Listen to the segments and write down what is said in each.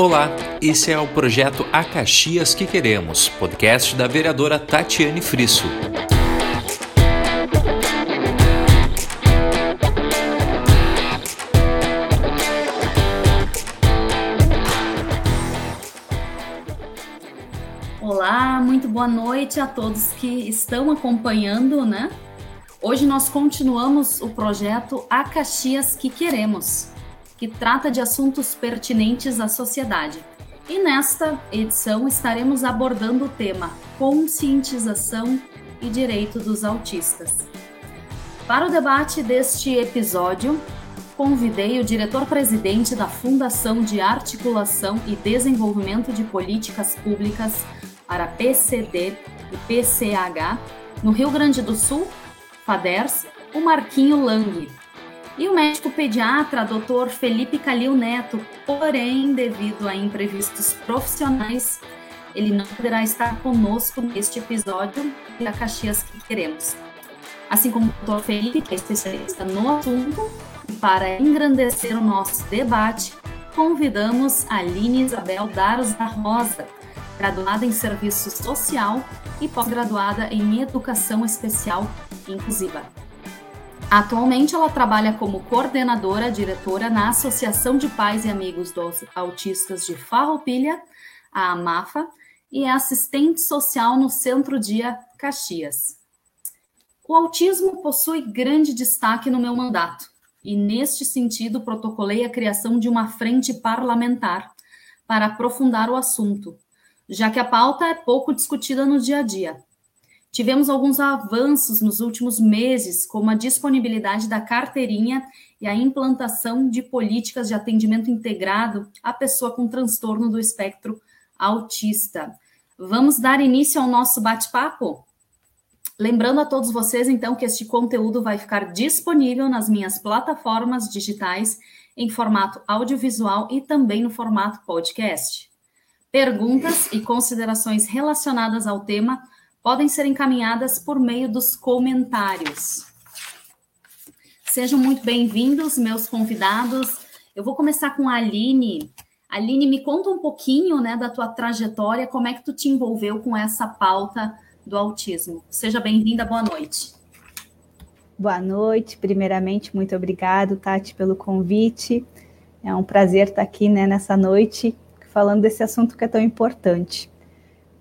Olá, esse é o projeto A Caxias que Queremos, podcast da vereadora Tatiane Frisso. Olá, muito boa noite a todos que estão acompanhando, né? Hoje nós continuamos o projeto A Caxias que Queremos, que trata de assuntos pertinentes à sociedade. E nesta edição estaremos abordando o tema conscientização e direito dos autistas. Para o debate deste episódio, convidei o diretor-presidente da Fundação de Articulação e Desenvolvimento de Políticas Públicas para PCD e PCH no Rio Grande do Sul, FADERS, o Marquinho Lang, e o médico pediatra Dr. Felipe Calil Neto, porém, devido a imprevistos profissionais, ele não poderá estar conosco neste episódio da Caxias que queremos. Assim como o Dr. Felipe, que é especialista no assunto, para engrandecer o nosso debate, convidamos a Aline Isabel Daros da Rosa, graduada em Serviço Social e pós-graduada em Educação Especial Inclusiva. Atualmente, ela trabalha como coordenadora diretora na Associação de Pais e Amigos dos Autistas de Farroupilha, a AMAFA, e é assistente social no Centro Dia Caxias. O autismo possui grande destaque no meu mandato, e neste sentido protocolei a criação de uma frente parlamentar para aprofundar o assunto, já que a pauta é pouco discutida no dia a dia. Tivemos alguns avanços nos últimos meses, como a disponibilidade da carteirinha e a implantação de políticas de atendimento integrado à pessoa com transtorno do espectro autista. Vamos dar início ao nosso bate-papo? Lembrando a todos vocês, então, que este conteúdo vai ficar disponível nas minhas plataformas digitais em formato audiovisual e também no formato podcast. Perguntas e considerações relacionadas ao tema podem ser encaminhadas por meio dos comentários. Sejam muito bem-vindos, meus convidados. Eu vou começar com a Aline. Aline, me conta um pouquinho né, da tua trajetória, como é que tu te envolveu com essa pauta do autismo. Seja bem-vinda, boa noite. Boa noite, primeiramente, muito obrigado, Tati, pelo convite. É um prazer estar aqui né, nessa noite falando desse assunto que é tão importante.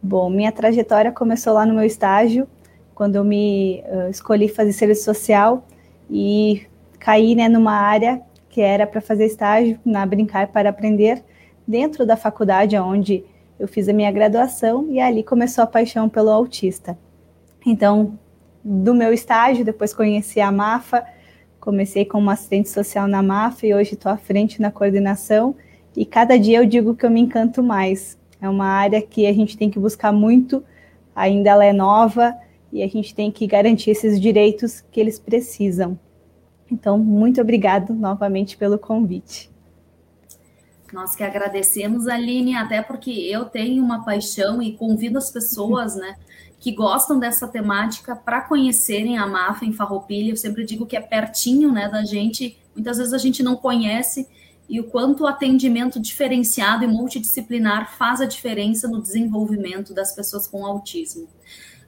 Bom, minha trajetória começou lá no meu estágio, quando eu me uh, escolhi fazer serviço social e caí né, numa área que era para fazer estágio na Brincar para Aprender, dentro da faculdade onde eu fiz a minha graduação, e ali começou a paixão pelo autista. Então, do meu estágio, depois conheci a MAFA, comecei como assistente social na MAFA e hoje estou à frente na coordenação, e cada dia eu digo que eu me encanto mais, é uma área que a gente tem que buscar muito, ainda ela é nova e a gente tem que garantir esses direitos que eles precisam. Então, muito obrigado novamente pelo convite. Nós que agradecemos, Aline, até porque eu tenho uma paixão e convido as pessoas, né, que gostam dessa temática para conhecerem a MAFA em Farroupilha. Eu sempre digo que é pertinho, né, da gente. Muitas vezes a gente não conhece e o quanto o atendimento diferenciado e multidisciplinar faz a diferença no desenvolvimento das pessoas com autismo.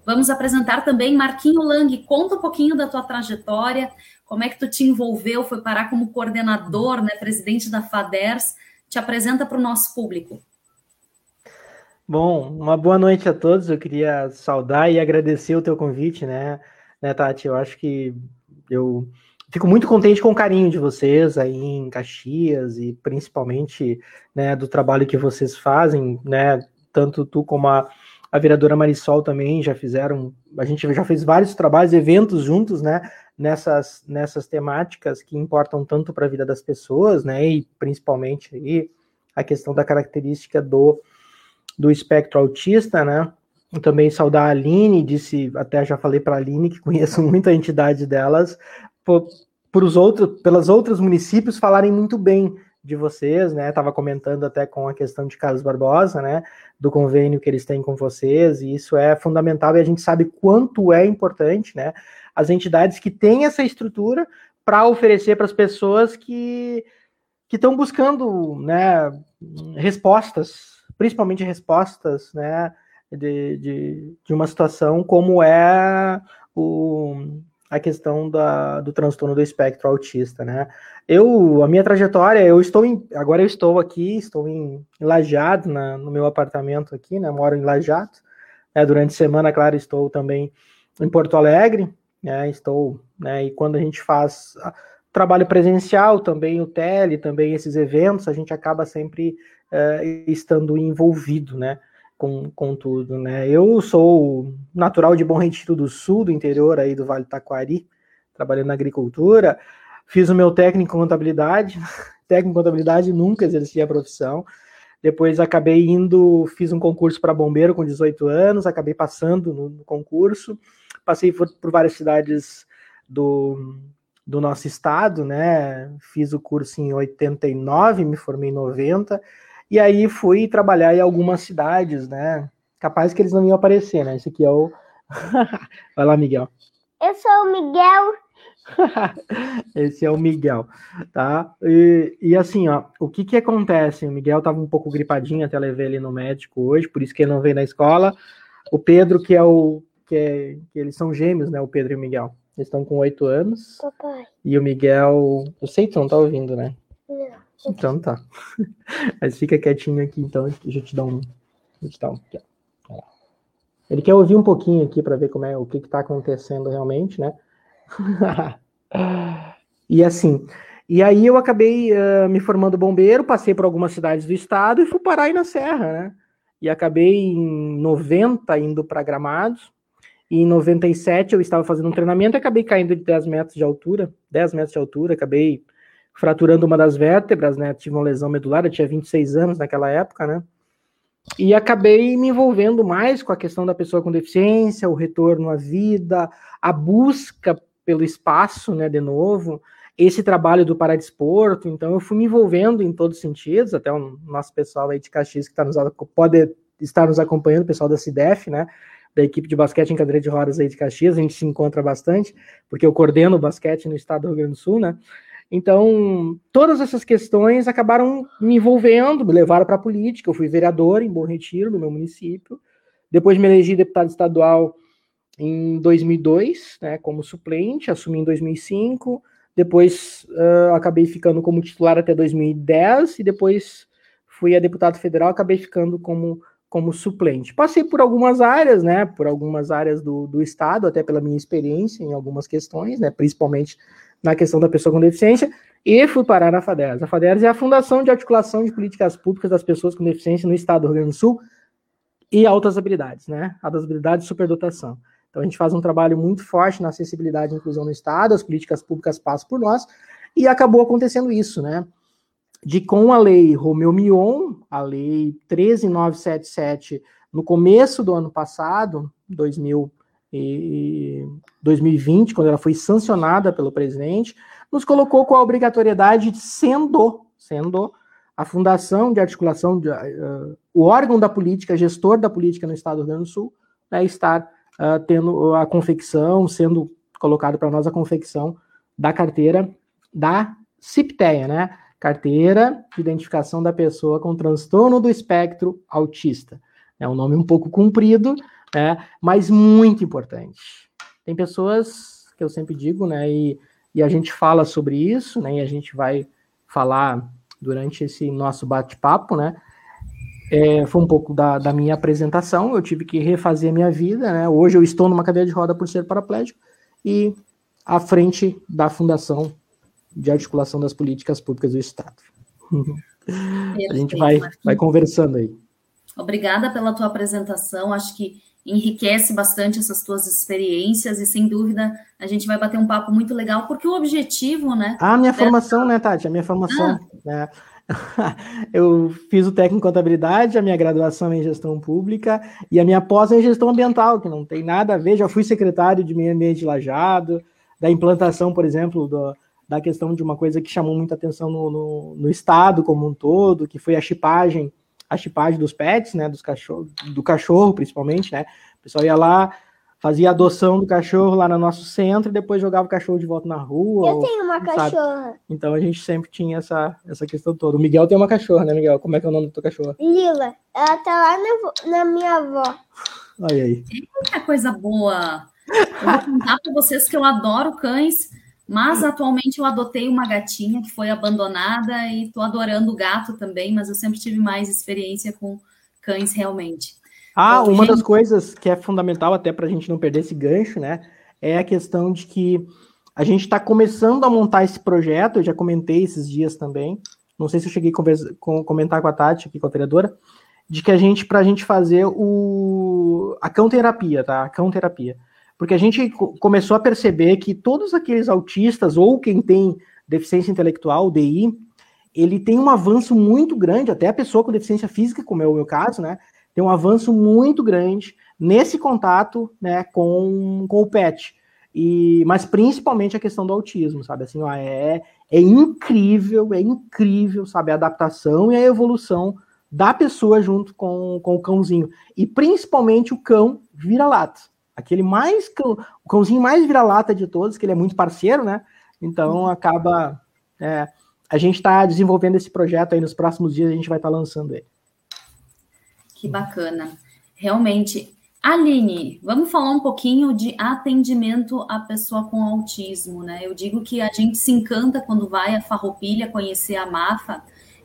Vamos apresentar também Marquinho Lang. Conta um pouquinho da tua trajetória, como é que tu te envolveu, foi parar como coordenador, né, presidente da FADERS. Te apresenta para o nosso público. Bom, uma boa noite a todos. Eu queria saudar e agradecer o teu convite, né, né Tati? Eu acho que eu fico muito contente com o carinho de vocês aí em Caxias e principalmente né, do trabalho que vocês fazem, né? Tanto tu como a, a vereadora Marisol também já fizeram, a gente já fez vários trabalhos, eventos juntos, né? Nessas, nessas temáticas que importam tanto para a vida das pessoas, né? E principalmente aí a questão da característica do, do espectro autista, né? também saudar a Aline, disse, até já falei para a Aline que conheço muito a entidade delas, por, por os outros, pelas outros municípios falarem muito bem de vocês, né? Estava comentando até com a questão de Carlos Barbosa, né? Do convênio que eles têm com vocês, e isso é fundamental e a gente sabe quanto é importante, né? As entidades que têm essa estrutura para oferecer para as pessoas que que estão buscando né, respostas, principalmente respostas né, de, de, de uma situação como é o, a questão da, do transtorno do espectro autista, né? Eu, a minha trajetória, eu estou em, agora eu estou aqui, estou em, em Lajeado, na, no meu apartamento aqui, né? Moro em Lajeado. Né? Durante a semana, claro, estou também em Porto Alegre, né? Estou, né? E quando a gente faz trabalho presencial, também o tele, também esses eventos, a gente acaba sempre uh, estando envolvido, né? Com, com tudo, né? Eu sou natural de Bom Retiro do Sul, do interior aí do Vale do Taquari, trabalhando na agricultura, fiz o meu técnico em contabilidade, técnico em contabilidade, nunca exerci a profissão, depois acabei indo, fiz um concurso para bombeiro com 18 anos, acabei passando no, no concurso, passei por, por várias cidades do, do nosso estado, né? Fiz o curso em 89, me formei em 90, e aí fui trabalhar em algumas cidades, né? Capaz que eles não iam aparecer, né? Esse aqui é o. Vai lá, Miguel. Eu sou o Miguel. Esse é o Miguel, tá? E, e, assim, ó, o que que acontece? O Miguel tava um pouco gripadinho, até levei ele no médico hoje, por isso que ele não veio na escola. O Pedro, que é o que, é, que eles são gêmeos, né? O Pedro e o Miguel. Eles estão com oito anos. Papai. E o Miguel. Eu sei que tu não tá ouvindo, né? Não. Então tá. Mas fica quietinho aqui, então. Deixa eu te dar um. Deixa te dar um. Ele quer ouvir um pouquinho aqui para ver como é o que está acontecendo realmente, né? e assim. E aí eu acabei uh, me formando bombeiro, passei por algumas cidades do estado e fui parar aí na Serra, né? E acabei em 90 indo para Gramados. E em 97 eu estava fazendo um treinamento e acabei caindo de 10 metros de altura, 10 metros de altura, acabei fraturando uma das vértebras, né? Tive uma lesão medular, eu tinha 26 anos naquela época, né? E acabei me envolvendo mais com a questão da pessoa com deficiência, o retorno à vida, a busca pelo espaço, né, de novo, esse trabalho do paradesporto, então eu fui me envolvendo em todos os sentidos, até o nosso pessoal aí de Caxias que tá nos, pode estar nos acompanhando, o pessoal da CIDEF, né, da equipe de basquete em cadeira de rodas aí de Caxias, a gente se encontra bastante, porque eu coordeno o basquete no estado do Rio Grande do Sul, né? Então, todas essas questões acabaram me envolvendo, me levaram para a política. Eu fui vereador em Bom Retiro, no meu município. Depois me elegi deputado estadual em 2002, né, como suplente, assumi em 2005. Depois uh, acabei ficando como titular até 2010 e depois fui a deputado federal, acabei ficando como como suplente. Passei por algumas áreas, né, por algumas áreas do, do Estado, até pela minha experiência em algumas questões, né, principalmente na questão da pessoa com deficiência, e fui parar na FADERS. A FADERS é a Fundação de Articulação de Políticas Públicas das Pessoas com Deficiência no Estado do Rio Grande do Sul e altas habilidades, né, altas habilidades e superdotação. Então a gente faz um trabalho muito forte na acessibilidade e inclusão no Estado, as políticas públicas passam por nós, e acabou acontecendo isso, né, de com a lei Romeu Mion, a lei 13977, no começo do ano passado, 2000 e 2020, quando ela foi sancionada pelo presidente, nos colocou com a obrigatoriedade de sendo, sendo a fundação de articulação, de, uh, o órgão da política, gestor da política no Estado do Rio Grande do Sul, né, estar uh, tendo a confecção, sendo colocado para nós a confecção da carteira da CIPTEA, né? Carteira de Identificação da Pessoa com Transtorno do Espectro Autista. É um nome um pouco comprido, né, mas muito importante. Tem pessoas que eu sempre digo, né, e, e a gente fala sobre isso, né, e a gente vai falar durante esse nosso bate-papo, né, é, foi um pouco da, da, minha apresentação, eu tive que refazer a minha vida, né, hoje eu estou numa cadeira de roda por ser paraplégico, e à frente da Fundação de articulação das políticas públicas do Estado. a gente vai, vai conversando aí. Obrigada pela tua apresentação. Acho que enriquece bastante essas tuas experiências e sem dúvida a gente vai bater um papo muito legal porque o objetivo, né? Ah, minha formação, né, Tati? A minha formação, ah. né? Eu fiz o técnico em contabilidade, a minha graduação em gestão pública e a minha pós em gestão ambiental, que não tem nada a ver. Já fui secretário de meio ambiente lajado, da implantação, por exemplo, do, da questão de uma coisa que chamou muita atenção no, no, no, estado como um todo, que foi a chipagem, a chipagem dos pets, né, dos cachorro, do cachorro principalmente, né, o pessoal ia lá, fazia adoção do cachorro lá no nosso centro e depois jogava o cachorro de volta na rua. Eu ou, tenho uma sabe? cachorra. Então a gente sempre tinha essa, essa questão toda. O Miguel tem uma cachorra, né, Miguel? Como é que é o nome do teu cachorro? Lila. Ela tá lá na, na minha avó. Olha aí. Eita, coisa boa! Eu vou contar para vocês que eu adoro cães, mas atualmente eu adotei uma gatinha que foi abandonada e estou adorando o gato também, mas eu sempre tive mais experiência com cães realmente. Ah, uma das coisas que é fundamental até para a gente não perder esse gancho, né? É a questão de que a gente está começando a montar esse projeto, eu já comentei esses dias também. Não sei se eu cheguei a comentar com a Tati aqui, com a vereadora, de que a gente, para a gente fazer o, a cão terapia, tá? A cão terapia. Porque a gente começou a perceber que todos aqueles autistas ou quem tem deficiência intelectual, DI, ele tem um avanço muito grande, até a pessoa com deficiência física, como é o meu caso, né? Tem um avanço muito grande nesse contato né, com, com o pet. E, mas principalmente a questão do autismo, sabe? Assim, ó, é, é incrível, é incrível, sabe? A adaptação e a evolução da pessoa junto com, com o cãozinho. E principalmente o cão vira-lata. Aquele mais o cãozinho mais vira-lata de todos, que ele é muito parceiro, né? Então acaba. É, a gente está desenvolvendo esse projeto aí nos próximos dias, a gente vai estar tá lançando ele. Que bacana. Realmente. Aline, vamos falar um pouquinho de atendimento à pessoa com autismo, né? Eu digo que a gente se encanta quando vai a Farroupilha conhecer a Mafa,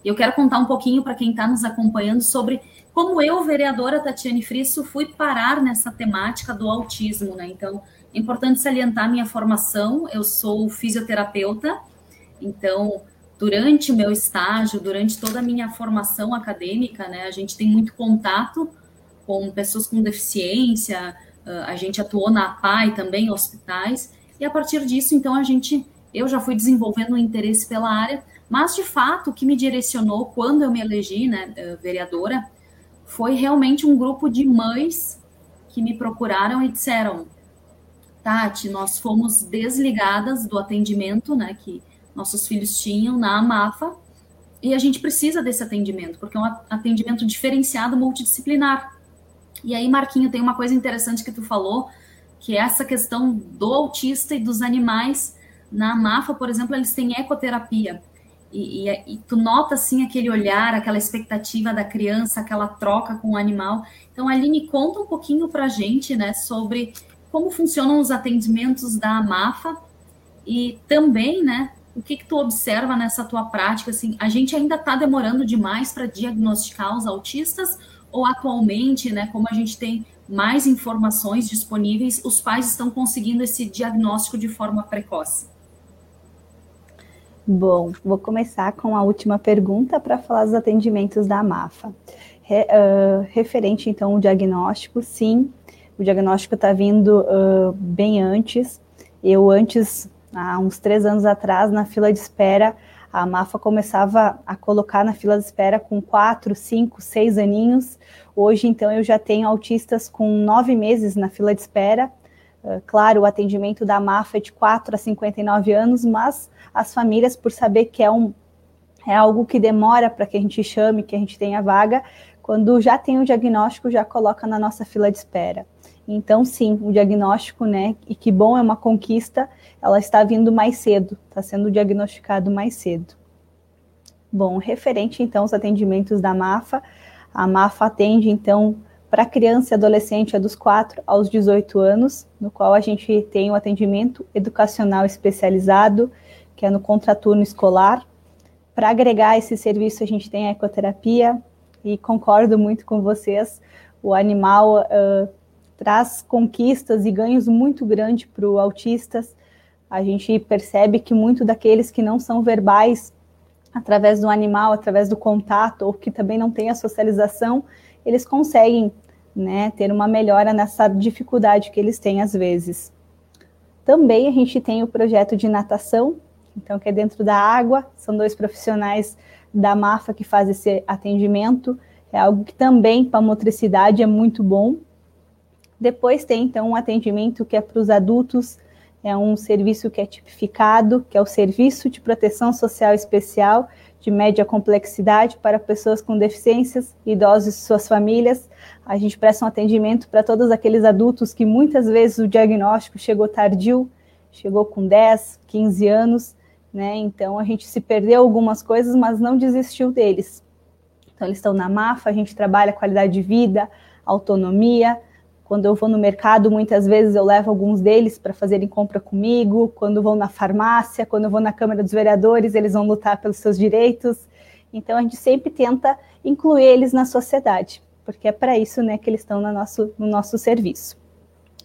eu quero contar um pouquinho para quem está nos acompanhando sobre como eu, vereadora Tatiane Frisso, fui parar nessa temática do autismo, né? Então, é importante salientar minha formação. Eu sou fisioterapeuta, então, durante o meu estágio, durante toda a minha formação acadêmica, né, a gente tem muito contato com pessoas com deficiência, a gente atuou na APAI também, hospitais, e a partir disso, então, a gente, eu já fui desenvolvendo um interesse pela área, mas, de fato, o que me direcionou quando eu me elegi, né, vereadora, foi realmente um grupo de mães que me procuraram e disseram: Tati, nós fomos desligadas do atendimento, né, que nossos filhos tinham na AMAFA, e a gente precisa desse atendimento, porque é um atendimento diferenciado multidisciplinar. E aí, Marquinho, tem uma coisa interessante que tu falou, que é essa questão do autista e dos animais. Na AMAFA, por exemplo, eles têm ecoterapia. E, e, e, tu nota assim aquele olhar, aquela expectativa da criança, aquela troca com o animal. Então, Aline, conta um pouquinho para a gente, né, sobre como funcionam os atendimentos da AMAFA e também, né, o que, que tu observa nessa tua prática? Assim, a gente ainda está demorando demais para diagnosticar os autistas ou atualmente, né, como a gente tem mais informações disponíveis, os pais estão conseguindo esse diagnóstico de forma precoce? Bom, vou começar com a última pergunta para falar dos atendimentos da MAFA. Re, uh, referente, então, ao diagnóstico, sim, o diagnóstico está vindo uh, bem antes. Eu, antes, há uns três anos atrás, na fila de espera, a MAFA começava a colocar na fila de espera com quatro, cinco, seis aninhos. Hoje, então, eu já tenho autistas com nove meses na fila de espera. Uh, claro, o atendimento da MAFA é de 4 a 59 anos, mas as famílias, por saber que é, um, é algo que demora para que a gente chame, que a gente tenha vaga, quando já tem o diagnóstico, já coloca na nossa fila de espera. Então, sim, o diagnóstico, né, e que bom, é uma conquista, ela está vindo mais cedo, está sendo diagnosticado mais cedo. Bom, referente então aos atendimentos da MAFA, a MAFA atende então para criança e adolescente é dos 4 aos 18 anos, no qual a gente tem o atendimento educacional especializado, que é no contraturno escolar. Para agregar esse serviço, a gente tem a ecoterapia, e concordo muito com vocês, o animal uh, traz conquistas e ganhos muito grandes para os autistas. A gente percebe que muito daqueles que não são verbais, através do animal, através do contato, ou que também não tem a socialização, eles conseguem né, ter uma melhora nessa dificuldade que eles têm às vezes. Também a gente tem o projeto de natação, então que é dentro da água, são dois profissionais da MAFA que fazem esse atendimento, é algo que também para a motricidade é muito bom. Depois tem então um atendimento que é para os adultos, é um serviço que é tipificado, que é o Serviço de Proteção Social Especial de média complexidade para pessoas com deficiências, idosos e suas famílias. A gente presta um atendimento para todos aqueles adultos que muitas vezes o diagnóstico chegou tardio, chegou com 10, 15 anos, né? Então a gente se perdeu algumas coisas, mas não desistiu deles. Então eles estão na MAFA, a gente trabalha qualidade de vida, autonomia, quando eu vou no mercado, muitas vezes eu levo alguns deles para fazerem compra comigo. Quando vou na farmácia, quando vou na Câmara dos Vereadores, eles vão lutar pelos seus direitos. Então a gente sempre tenta incluir eles na sociedade, porque é para isso né, que eles estão no nosso, no nosso serviço.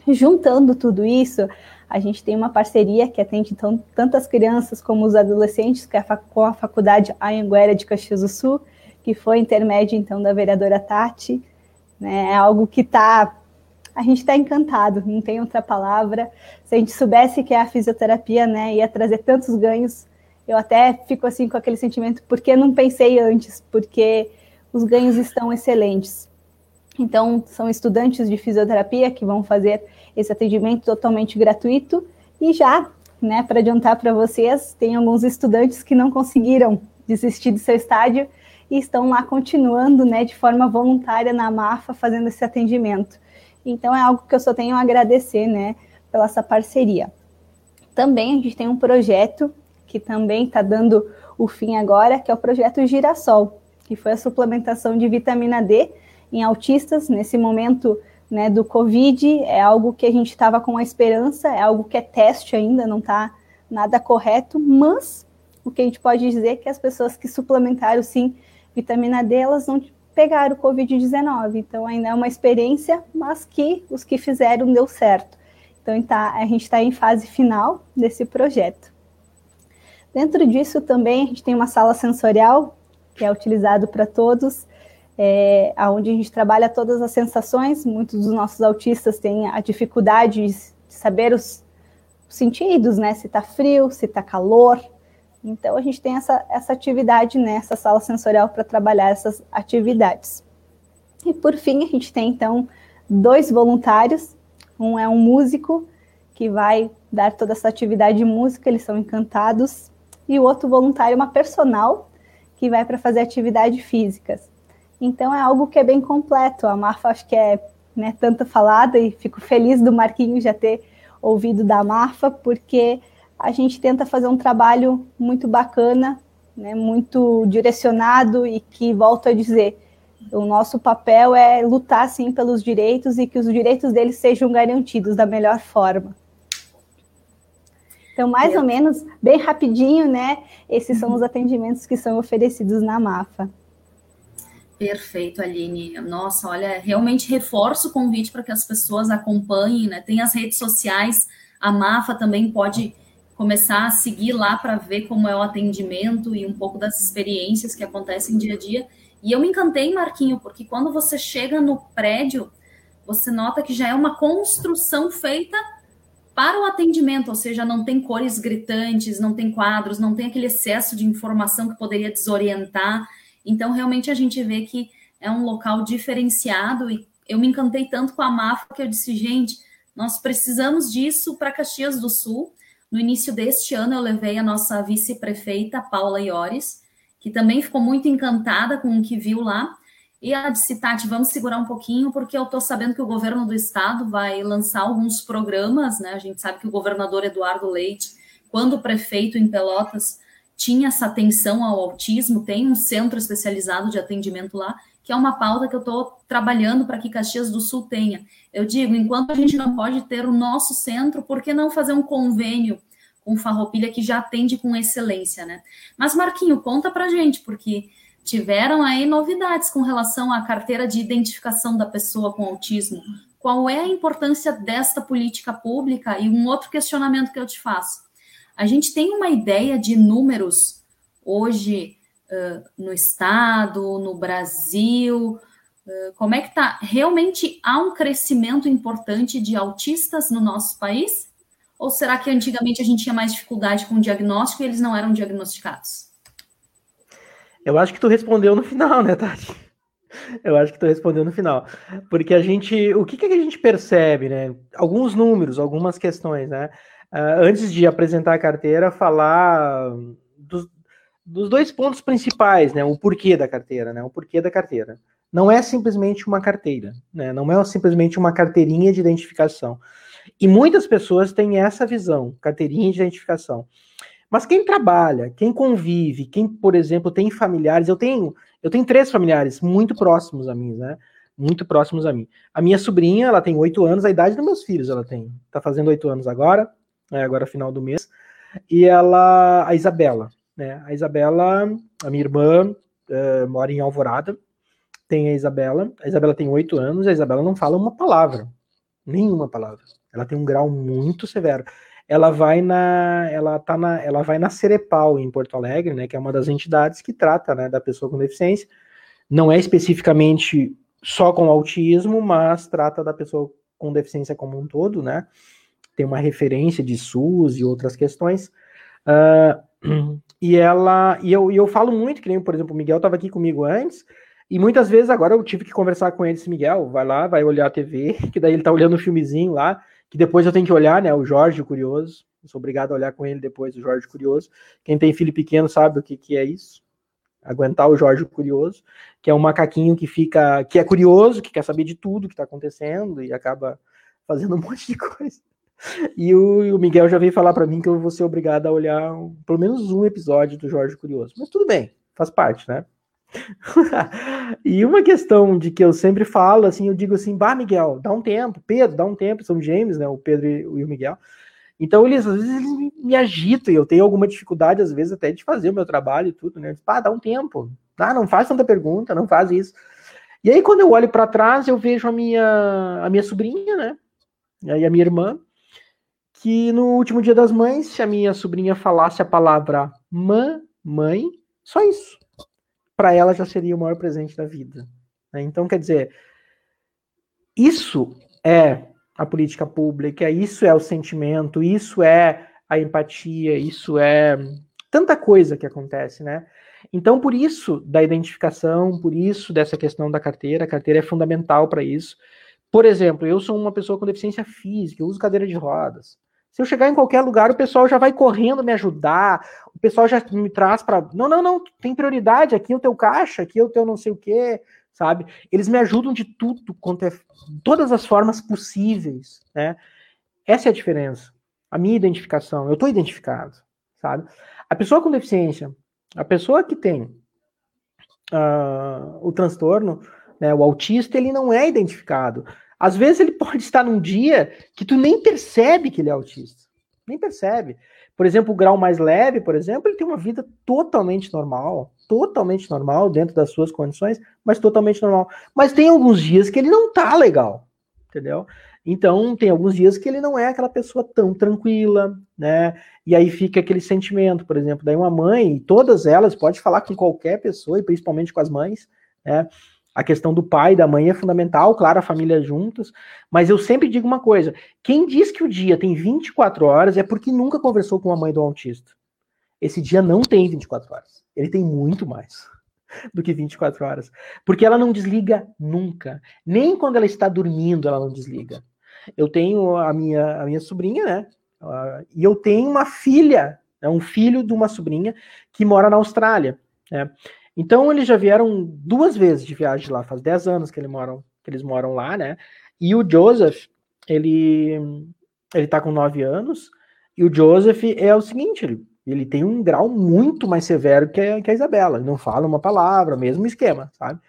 Juntando tudo isso, a gente tem uma parceria que atende então, tantas crianças como os adolescentes, que é com a Faculdade Anhanguera de Caxias do Sul, que foi intermédio então da vereadora Tati. Né, é algo que está a gente está encantado, não tem outra palavra. Se a gente soubesse que a fisioterapia né, ia trazer tantos ganhos, eu até fico assim com aquele sentimento, por que não pensei antes? Porque os ganhos estão excelentes. Então, são estudantes de fisioterapia que vão fazer esse atendimento totalmente gratuito e já, né, para adiantar para vocês, tem alguns estudantes que não conseguiram desistir do seu estádio e estão lá continuando, né, de forma voluntária na MAFA fazendo esse atendimento. Então é algo que eu só tenho a agradecer, né, pela essa parceria. Também a gente tem um projeto que também está dando o fim agora, que é o projeto Girassol, que foi a suplementação de vitamina D em autistas nesse momento né, do Covid. É algo que a gente estava com a esperança, é algo que é teste ainda, não está nada correto, mas o que a gente pode dizer é que as pessoas que suplementaram sim vitamina D, elas não pegar o Covid-19. Então, ainda é uma experiência, mas que os que fizeram deu certo. Então, tá, a gente está em fase final desse projeto. Dentro disso também a gente tem uma sala sensorial que é utilizado para todos, é, onde a gente trabalha todas as sensações. Muitos dos nossos autistas têm a dificuldade de saber os sentidos, né? Se está frio, se está calor, então, a gente tem essa, essa atividade nessa né, sala sensorial para trabalhar essas atividades. E, por fim, a gente tem, então, dois voluntários. Um é um músico, que vai dar toda essa atividade de música, eles são encantados. E o outro voluntário é uma personal, que vai para fazer atividades físicas. Então, é algo que é bem completo. A Marfa, acho que é né, tanto falada, e fico feliz do Marquinho já ter ouvido da Marfa, porque a gente tenta fazer um trabalho muito bacana, né, muito direcionado e que, volto a dizer, o nosso papel é lutar, sim, pelos direitos e que os direitos deles sejam garantidos da melhor forma. Então, mais ou menos, bem rapidinho, né? Esses são os atendimentos que são oferecidos na MAFA. Perfeito, Aline. Nossa, olha, realmente reforço o convite para que as pessoas acompanhem, né? Tem as redes sociais, a MAFA também pode começar a seguir lá para ver como é o atendimento e um pouco das experiências que acontecem dia a dia. E eu me encantei, Marquinho, porque quando você chega no prédio, você nota que já é uma construção feita para o atendimento, ou seja, não tem cores gritantes, não tem quadros, não tem aquele excesso de informação que poderia desorientar. Então, realmente, a gente vê que é um local diferenciado e eu me encantei tanto com a MAFA que eu disse, gente, nós precisamos disso para Caxias do Sul no início deste ano, eu levei a nossa vice-prefeita, Paula Iores, que também ficou muito encantada com o que viu lá. E ela disse, Tati, vamos segurar um pouquinho, porque eu estou sabendo que o governo do estado vai lançar alguns programas, né? A gente sabe que o governador Eduardo Leite, quando prefeito em Pelotas, tinha essa atenção ao autismo, tem um centro especializado de atendimento lá, que é uma pauta que eu estou trabalhando para que Caxias do Sul tenha. Eu digo, enquanto a gente não pode ter o nosso centro, por que não fazer um convênio com Farroupilha que já atende com excelência, né? Mas Marquinho, conta para gente, porque tiveram aí novidades com relação à carteira de identificação da pessoa com autismo. Qual é a importância desta política pública? E um outro questionamento que eu te faço. A gente tem uma ideia de números hoje uh, no estado, no Brasil? Uh, como é que está? Realmente há um crescimento importante de autistas no nosso país? Ou será que antigamente a gente tinha mais dificuldade com o diagnóstico e eles não eram diagnosticados? Eu acho que tu respondeu no final, né, Tati? Eu acho que tu respondeu no final. Porque a gente. O que, que a gente percebe, né? Alguns números, algumas questões, né? Uh, antes de apresentar a carteira, falar dos, dois pontos principais, né? O porquê da carteira, né? O porquê da carteira. Não é simplesmente uma carteira, né? Não é simplesmente uma carteirinha de identificação. E muitas pessoas têm essa visão, carteirinha de identificação. Mas quem trabalha, quem convive, quem, por exemplo, tem familiares, eu tenho, eu tenho três familiares muito próximos a mim, né? Muito próximos a mim. A minha sobrinha, ela tem oito anos, a idade dos meus filhos, ela tem, tá fazendo oito anos agora, é agora final do mês. E ela, a Isabela, né? A Isabela, a minha irmã, uh, mora em Alvorada, tem a Isabela, a Isabela tem oito anos, a Isabela não fala uma palavra, nenhuma palavra. Ela tem um grau muito severo. Ela vai na, ela tá na, ela vai na Cerepal em Porto Alegre, né, que é uma das entidades que trata, né, da pessoa com deficiência. Não é especificamente só com autismo, mas trata da pessoa com deficiência como um todo, né? Tem uma referência de SUS e outras questões. Uh, e ela, e eu, e eu falo muito, que nem, por exemplo, o Miguel estava aqui comigo antes, e muitas vezes agora eu tive que conversar com ele, esse Miguel, vai lá, vai olhar a TV, que daí ele tá olhando um filmezinho lá, que depois eu tenho que olhar, né? O Jorge Curioso. Eu sou obrigado a olhar com ele depois, o Jorge Curioso. Quem tem filho pequeno sabe o que, que é isso. Aguentar o Jorge Curioso, que é um macaquinho que fica, que é curioso, que quer saber de tudo que está acontecendo e acaba fazendo um monte de coisa. E o, o Miguel já veio falar para mim que eu vou ser obrigado a olhar um, pelo menos um episódio do Jorge Curioso. Mas tudo bem, faz parte, né? e uma questão de que eu sempre falo, assim, eu digo assim, bah, Miguel, dá um tempo, Pedro, dá um tempo, são gêmeos, né, o Pedro e o Miguel. Então, eles, às vezes, eles me agitam e eu tenho alguma dificuldade, às vezes, até de fazer o meu trabalho e tudo, né? Pá, dá um tempo. Ah, não faz tanta pergunta, não faz isso. E aí, quando eu olho para trás, eu vejo a minha, a minha sobrinha, né? E a minha irmã, que no último dia das mães, se a minha sobrinha falasse a palavra mãe, só isso para ela já seria o maior presente da vida. Né? Então, quer dizer, isso é a política pública, isso é o sentimento, isso é a empatia, isso é tanta coisa que acontece, né? Então, por isso da identificação, por isso dessa questão da carteira, a carteira é fundamental para isso. Por exemplo, eu sou uma pessoa com deficiência física, eu uso cadeira de rodas. Se eu chegar em qualquer lugar, o pessoal já vai correndo me ajudar, o pessoal já me traz para. Não, não, não, tem prioridade, aqui é o teu caixa, aqui é o teu não sei o quê, sabe? Eles me ajudam de tudo, quanto é, todas as formas possíveis, né? Essa é a diferença. A minha identificação, eu estou identificado, sabe? A pessoa com deficiência, a pessoa que tem uh, o transtorno, né, o autista, ele não é identificado. Às vezes ele pode estar num dia que tu nem percebe que ele é autista. Nem percebe. Por exemplo, o grau mais leve, por exemplo, ele tem uma vida totalmente normal, totalmente normal dentro das suas condições, mas totalmente normal. Mas tem alguns dias que ele não tá legal, entendeu? Então, tem alguns dias que ele não é aquela pessoa tão tranquila, né? E aí fica aquele sentimento, por exemplo, daí uma mãe, todas elas, pode falar com qualquer pessoa, e principalmente com as mães, né? A questão do pai e da mãe é fundamental, claro, a família juntas, mas eu sempre digo uma coisa: quem diz que o dia tem 24 horas é porque nunca conversou com a mãe do autista. Esse dia não tem 24 horas. Ele tem muito mais do que 24 horas. Porque ela não desliga nunca. Nem quando ela está dormindo, ela não desliga. Eu tenho a minha, a minha sobrinha, né? E eu tenho uma filha, né? um filho de uma sobrinha que mora na Austrália. Né? Então eles já vieram duas vezes de viagem lá, faz 10 anos que, moram, que eles moram lá, né? E o Joseph, ele ele tá com 9 anos, e o Joseph é o seguinte, ele, ele tem um grau muito mais severo que a, que a Isabela, ele não fala uma palavra, mesmo esquema, sabe?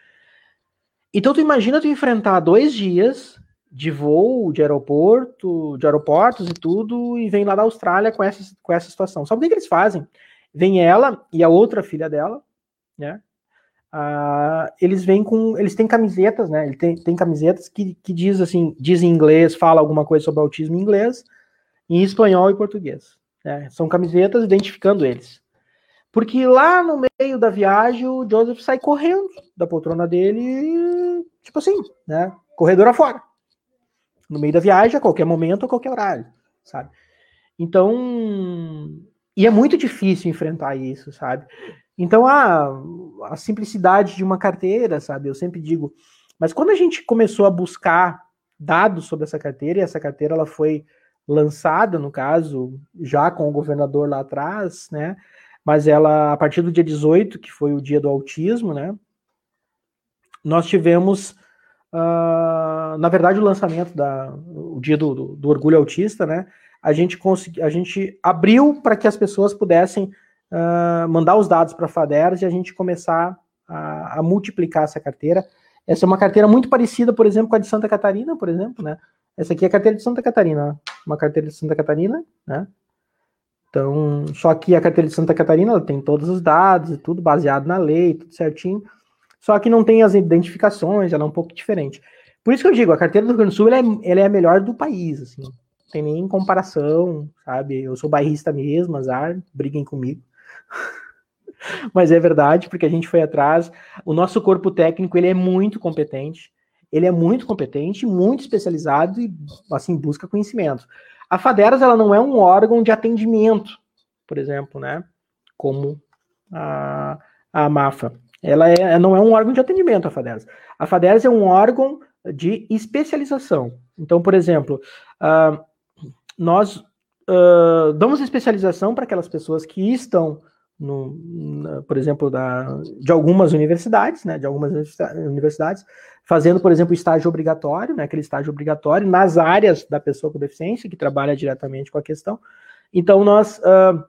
Então tu imagina tu enfrentar dois dias de voo, de aeroporto, de aeroportos e tudo, e vem lá da Austrália com essa, com essa situação. Sabe o que eles fazem? Vem ela e a outra filha dela, né? Uh, eles vêm com, eles têm camisetas, né? Ele tem, tem camisetas que, que diz assim, diz em inglês, fala alguma coisa sobre autismo em inglês, em espanhol e português. Né? São camisetas identificando eles. Porque lá no meio da viagem o Joseph sai correndo da poltrona dele, tipo assim, né? Corredor afora. No meio da viagem, a qualquer momento, a qualquer horário, sabe? Então, e é muito difícil enfrentar isso, sabe? Então, a, a simplicidade de uma carteira, sabe? Eu sempre digo. Mas quando a gente começou a buscar dados sobre essa carteira, e essa carteira ela foi lançada, no caso, já com o governador lá atrás, né? mas ela, a partir do dia 18, que foi o dia do autismo, né, nós tivemos, uh, na verdade, o lançamento, da, o dia do, do, do orgulho autista, né, a gente, consegui, a gente abriu para que as pessoas pudessem uh, mandar os dados para a FADERS e a gente começar a, a, multiplicar essa carteira. Essa é uma carteira muito parecida, por exemplo, com a de Santa Catarina, por exemplo, né? Essa aqui é a carteira de Santa Catarina, uma carteira de Santa Catarina, né? Então, só que a carteira de Santa Catarina ela tem todos os dados e tudo baseado na lei, tudo certinho. Só que não tem as identificações, ela é um pouco diferente. Por isso que eu digo, a carteira do Rio Grande do Sul ela é, ela é a melhor do país, assim. Não tem nem comparação, sabe? Eu sou bairrista mesmo, azar, briguem comigo. Mas é verdade, porque a gente foi atrás. O nosso corpo técnico ele é muito competente, ele é muito competente, muito especializado e assim busca conhecimento. A Faderas ela não é um órgão de atendimento, por exemplo, né? Como a, a Mafa. Ela é, não é um órgão de atendimento, a Faderas. A Faderas é um órgão de especialização. Então, por exemplo, uh, nós uh, damos especialização para aquelas pessoas que estão no, na, por exemplo, da, de algumas universidades, né, de algumas universidades, fazendo, por exemplo, estágio obrigatório, né, aquele estágio obrigatório nas áreas da pessoa com deficiência, que trabalha diretamente com a questão. Então, nós, uh,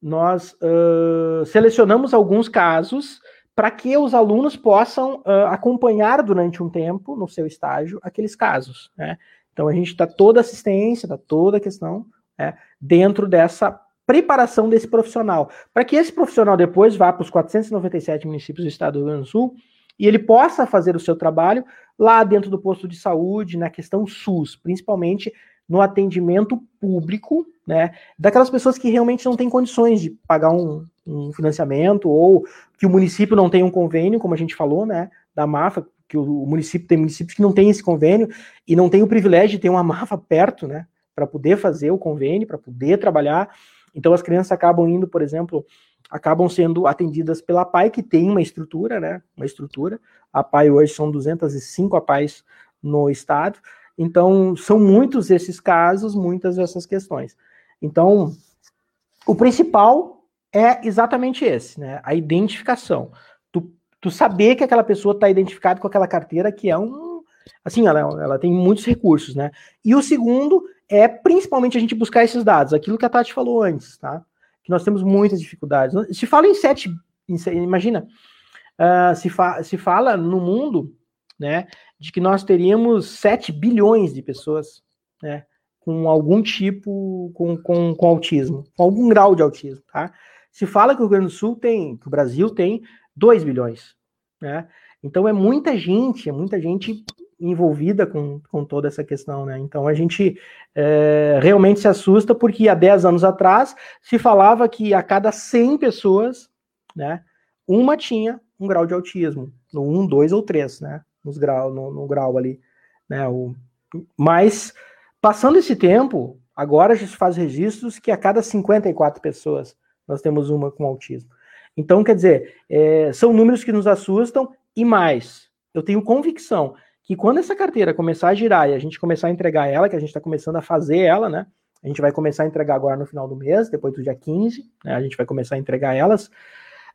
nós uh, selecionamos alguns casos para que os alunos possam uh, acompanhar durante um tempo, no seu estágio, aqueles casos. Né? Então, a gente dá toda assistência, dá toda a questão né, dentro dessa preparação desse profissional, para que esse profissional depois vá para os 497 municípios do estado do Rio Grande do Sul e ele possa fazer o seu trabalho lá dentro do posto de saúde, na questão SUS, principalmente no atendimento público, né, daquelas pessoas que realmente não têm condições de pagar um, um financiamento ou que o município não tem um convênio, como a gente falou, né, da MAFA, que o município tem municípios que não tem esse convênio e não tem o privilégio de ter uma MAFA perto, né, para poder fazer o convênio, para poder trabalhar. Então as crianças acabam indo, por exemplo, acabam sendo atendidas pela PAI, que tem uma estrutura, né? Uma estrutura. A PAI hoje são 205 APAIs no estado. Então, são muitos esses casos, muitas dessas questões. Então, o principal é exatamente esse, né? A identificação. Tu, tu saber que aquela pessoa está identificada com aquela carteira, que é um. Assim, ela, ela tem muitos recursos, né? E o segundo é principalmente a gente buscar esses dados, aquilo que a Tati falou antes, tá? Que nós temos muitas dificuldades. Se fala em sete, imagina, uh, se, fa se fala no mundo, né, de que nós teríamos 7 bilhões de pessoas, né, com algum tipo, com, com, com autismo, com algum grau de autismo, tá? Se fala que o Rio Grande do Sul tem, que o Brasil tem 2 bilhões, né? Então é muita gente, é muita gente envolvida com, com toda essa questão, né? Então a gente é, realmente se assusta porque há 10 anos atrás se falava que a cada 100 pessoas, né, uma tinha um grau de autismo, no 1, 2 ou 3, né? Nos grau, no, no grau ali, né? O, mas passando esse tempo, agora a gente faz registros que a cada 54 pessoas nós temos uma com autismo. Então, quer dizer, é, são números que nos assustam e mais. Eu tenho convicção que quando essa carteira começar a girar e a gente começar a entregar ela, que a gente está começando a fazer ela, né? A gente vai começar a entregar agora no final do mês, depois do dia 15, né? A gente vai começar a entregar elas.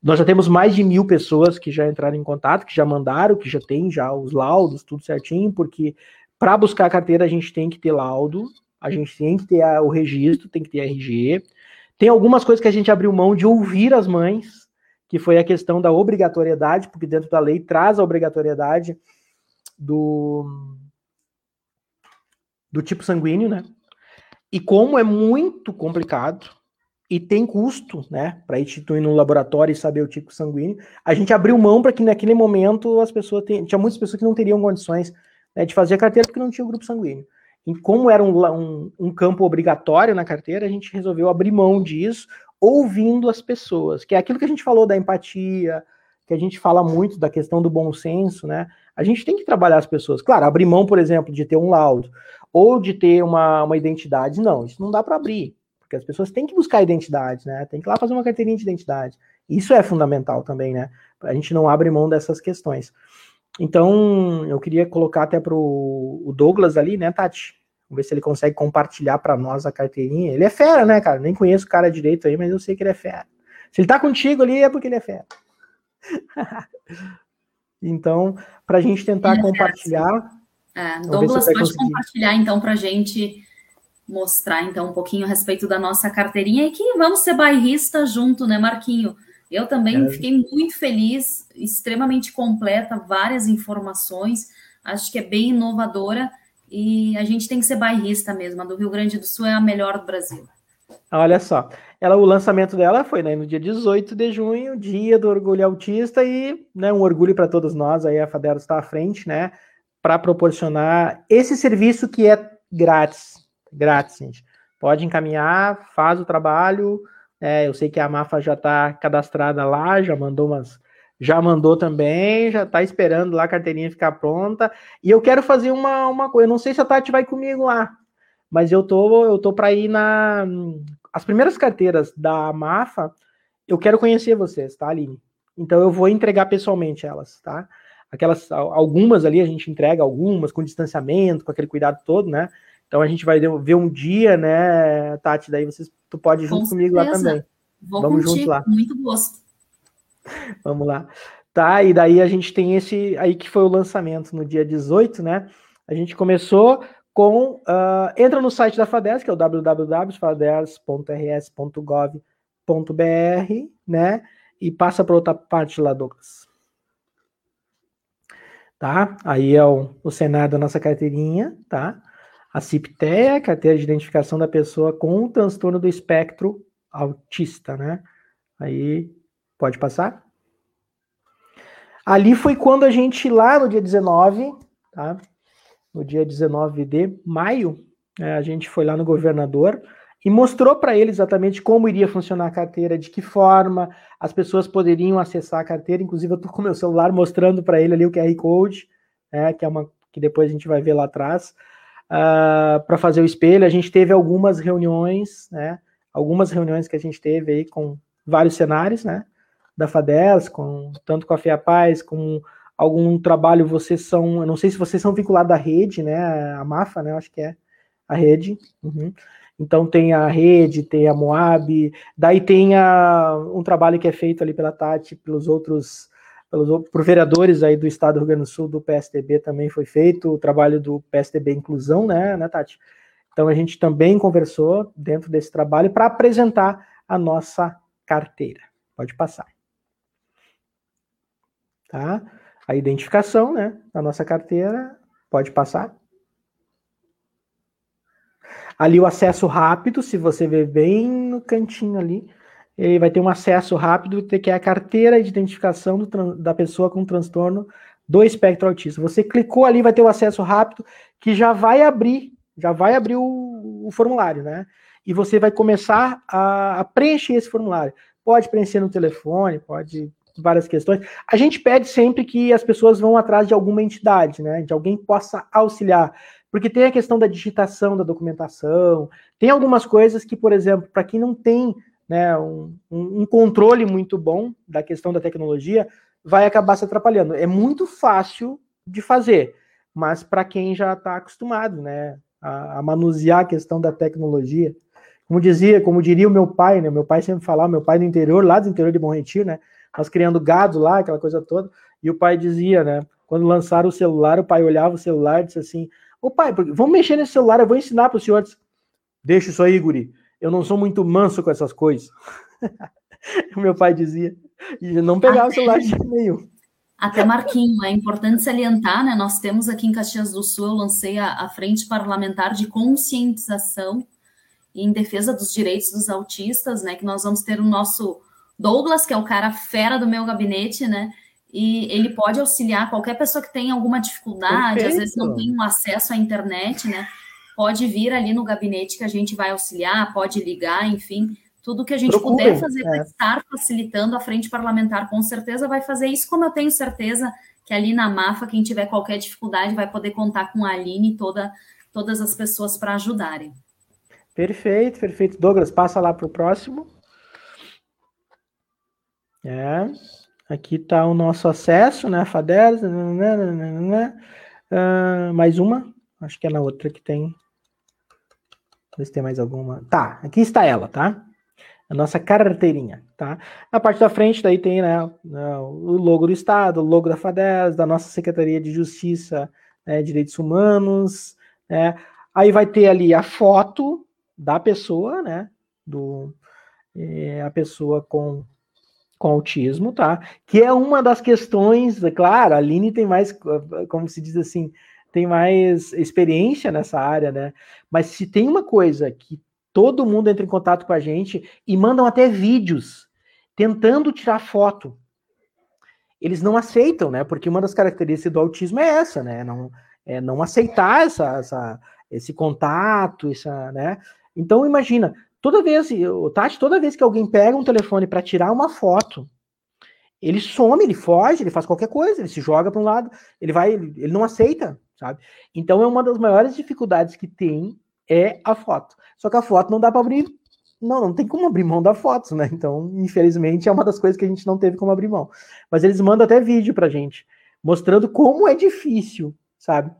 Nós já temos mais de mil pessoas que já entraram em contato, que já mandaram, que já tem já os laudos, tudo certinho, porque para buscar a carteira a gente tem que ter laudo, a gente tem que ter o registro, tem que ter RG. Tem algumas coisas que a gente abriu mão de ouvir as mães, que foi a questão da obrigatoriedade, porque dentro da lei traz a obrigatoriedade do, do tipo sanguíneo, né? E como é muito complicado e tem custo, né, para instituir no laboratório e saber o tipo sanguíneo, a gente abriu mão para que naquele momento as pessoas tenham, tinha muitas pessoas que não teriam condições né, de fazer a carteira porque não tinha o grupo sanguíneo. E como era um, um, um, campo obrigatório na carteira, a gente resolveu abrir mão disso, ouvindo as pessoas, que é aquilo que a gente falou da empatia, que a gente fala muito da questão do bom senso, né? A gente tem que trabalhar as pessoas. Claro, abrir mão, por exemplo, de ter um laudo ou de ter uma, uma identidade, não, isso não dá para abrir, porque as pessoas têm que buscar identidade, né? Tem que ir lá fazer uma carteirinha de identidade. Isso é fundamental também, né? A gente não abre mão dessas questões. Então, eu queria colocar até para o Douglas ali, né, Tati? Vamos ver se ele consegue compartilhar para nós a carteirinha. Ele é fera, né, cara? Nem conheço o cara direito aí, mas eu sei que ele é fera. Se ele tá contigo ali, é porque ele é fera. então, para a gente tentar é compartilhar. É, Douglas pode conseguir. compartilhar então para a gente mostrar então um pouquinho a respeito da nossa carteirinha e que vamos ser bairrista junto, né, Marquinho? Eu também É. fiquei muito feliz, extremamente completa, várias informações, acho que é bem inovadora e a gente tem que ser bairrista mesmo. A do Rio Grande do Sul é a melhor do Brasil. Olha só. Ela, o lançamento dela foi né, no dia 18 de junho, dia do orgulho autista, e né, um orgulho para todos nós, aí a Fadero está à frente, né? Para proporcionar esse serviço que é grátis. Grátis, gente. Pode encaminhar, faz o trabalho. É, eu sei que a Mafa já está cadastrada lá, já mandou umas. Já mandou também, já está esperando lá a carteirinha ficar pronta. E eu quero fazer uma, uma coisa. Eu não sei se a Tati vai comigo lá, mas eu tô, eu tô para ir na. As primeiras carteiras da Mafa, eu quero conhecer vocês, tá, Aline? Então eu vou entregar pessoalmente elas, tá? Aquelas, al- algumas ali a gente entrega, algumas com distanciamento, com aquele cuidado todo, né? Então a gente vai ver- um dia, né, Tati? Daí vocês, tu pode ir junto Com comigo lá também. Vou Vamos junto lá. muito gosto. Vamos lá. Tá, e daí a gente tem esse aí que foi o lançamento no dia 18, né? A gente começou com. ah, entra no site da FADES, que é o www.fades.rs.gov.br, né? E passa para outra parte lá, Douglas. Tá? Aí é o, o cenário da nossa carteirinha, tá? A CIPTEA, carteira de identificação da pessoa com transtorno do espectro autista, né? Aí pode passar. Ali foi quando a gente, lá no dia 19, tá? No dia 19 de maio, né, a gente foi lá no governador e mostrou para ele exatamente como iria funcionar a carteira, de que forma as pessoas poderiam acessar a carteira. Inclusive, eu estou com meu celular mostrando para ele ali o QR Code, né, que é uma que depois a gente vai ver lá atrás, para fazer o espelho. A gente teve algumas reuniões, né? Algumas reuniões que a gente teve aí com vários cenários, né? Da FADES, com, tanto com a FIAPaz, com algum trabalho, vocês são, eu não sei se vocês são vinculados à rede, né? A MAFA, né? Acho que é a rede. Uhum. Então tem a rede, tem a Moab, daí tem a, um trabalho que é feito ali pela Tati, pelos outros, pelos por vereadores aí do estado do Rio Grande do Sul, do PSDB também foi feito, o trabalho do PSDB Inclusão, né, né Tati? Então a gente também conversou dentro desse trabalho para apresentar a nossa carteira. Pode passar. Tá? A identificação, né, da nossa carteira, pode passar. Ali o acesso rápido, se você ver bem no cantinho ali, ele vai ter um acesso rápido, que é a carteira de identificação do da pessoa com transtorno do espectro autista. Você clicou ali, vai ter o acesso rápido, que já vai abrir, já vai abrir o, o formulário, né? E você vai começar a, a preencher esse formulário. Pode preencher no telefone, pode várias questões. A gente pede sempre que as pessoas vão atrás de alguma entidade, né? De alguém que possa auxiliar. Porque tem a questão da digitação da documentação, tem algumas coisas que, por exemplo, para quem não tem né, um, um, controle muito bom da questão da tecnologia, vai acabar se atrapalhando. É muito fácil de fazer, mas para quem já está acostumado né, a, a manusear a questão da tecnologia, como dizia, como diria o meu pai, né? Meu pai sempre falava, meu pai do interior, lá do interior de Bom Retiro, né? Nós criando gado lá, aquela coisa toda, e o pai dizia, né? Quando lançaram o celular, o pai olhava o celular e disse assim: Ô pai, vamos mexer nesse celular, eu vou ensinar para o senhor. Disse, Deixa isso aí, guri. Eu não sou muito manso com essas coisas. o meu pai dizia. E não pegava o celular de nenhum. Até Marquinho, é importante salientar, né? Nós temos aqui em Caxias do Sul, eu lancei a, a Frente Parlamentar de Conscientização em defesa dos direitos dos autistas, né? Que nós vamos ter o nosso Douglas, que é o cara fera do meu gabinete, né? E ele pode auxiliar qualquer pessoa que tenha alguma dificuldade, Perfeito. às vezes não tem um acesso à internet, né? Pode vir ali no gabinete que a gente vai auxiliar, pode ligar, enfim, tudo que a gente Procurem, puder fazer é. para estar facilitando a frente parlamentar, com certeza vai fazer isso, como eu tenho certeza que ali na MAFA, quem tiver qualquer dificuldade vai poder contar com a Aline e toda, todas as pessoas para ajudarem. Perfeito, perfeito. Douglas, passa lá para o próximo. É. Aqui está o nosso acesso, né? FADES. Uh, mais uma. Acho que é na outra que tem. Ver se tem mais alguma. Tá, aqui está ela, tá? a nossa carteirinha, tá? Na parte da frente daí tem, né, né o logo do Estado, o logo da FADES, da nossa Secretaria de Justiça, né, Direitos Humanos, né? Aí vai ter ali a foto da pessoa, né, do é, a pessoa com com autismo, tá? Que é uma das questões, é claro, a Aline tem mais, como se diz assim, tem mais experiência nessa área, né? Mas se tem uma coisa que todo mundo entra em contato com a gente e mandam até vídeos tentando tirar foto. Eles não aceitam, né? Porque uma das características do autismo é essa, né? Não, é não aceitar essa, essa, esse contato, essa, né? Então imagina, Toda vez, o Tati, toda vez que alguém pega um telefone para tirar uma foto, ele some, ele foge, ele faz qualquer coisa, ele se joga para um lado, ele vai, ele, não aceita, sabe? Então é uma das maiores dificuldades que tem é a foto. Só que a foto não dá para abrir, não, não tem como abrir mão da foto, né? Então, infelizmente, é uma das coisas que a gente não teve como abrir mão. Mas eles mandam até vídeo pra gente, mostrando como é difícil, sabe?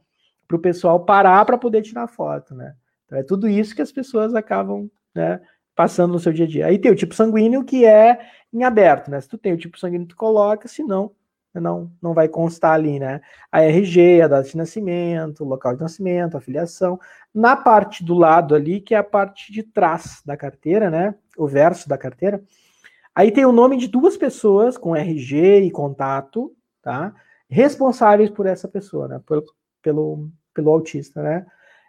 Para o pessoal parar para poder tirar foto, né? Então, é tudo isso que as pessoas acabam né, passando no seu dia a dia. Aí tem o tipo sanguíneo que é em aberto, né? Se tu tem o tipo sanguíneo, tu coloca, senão não não vai constar ali, né? A RG, a data de nascimento, o local de nascimento, a filiação. Na parte do lado ali, que é a parte de trás da carteira, né? O verso da carteira. Aí tem o nome de duas pessoas com RG e contato, tá? Responsáveis por essa pessoa, né? Pelo, pelo, pelo autista, né?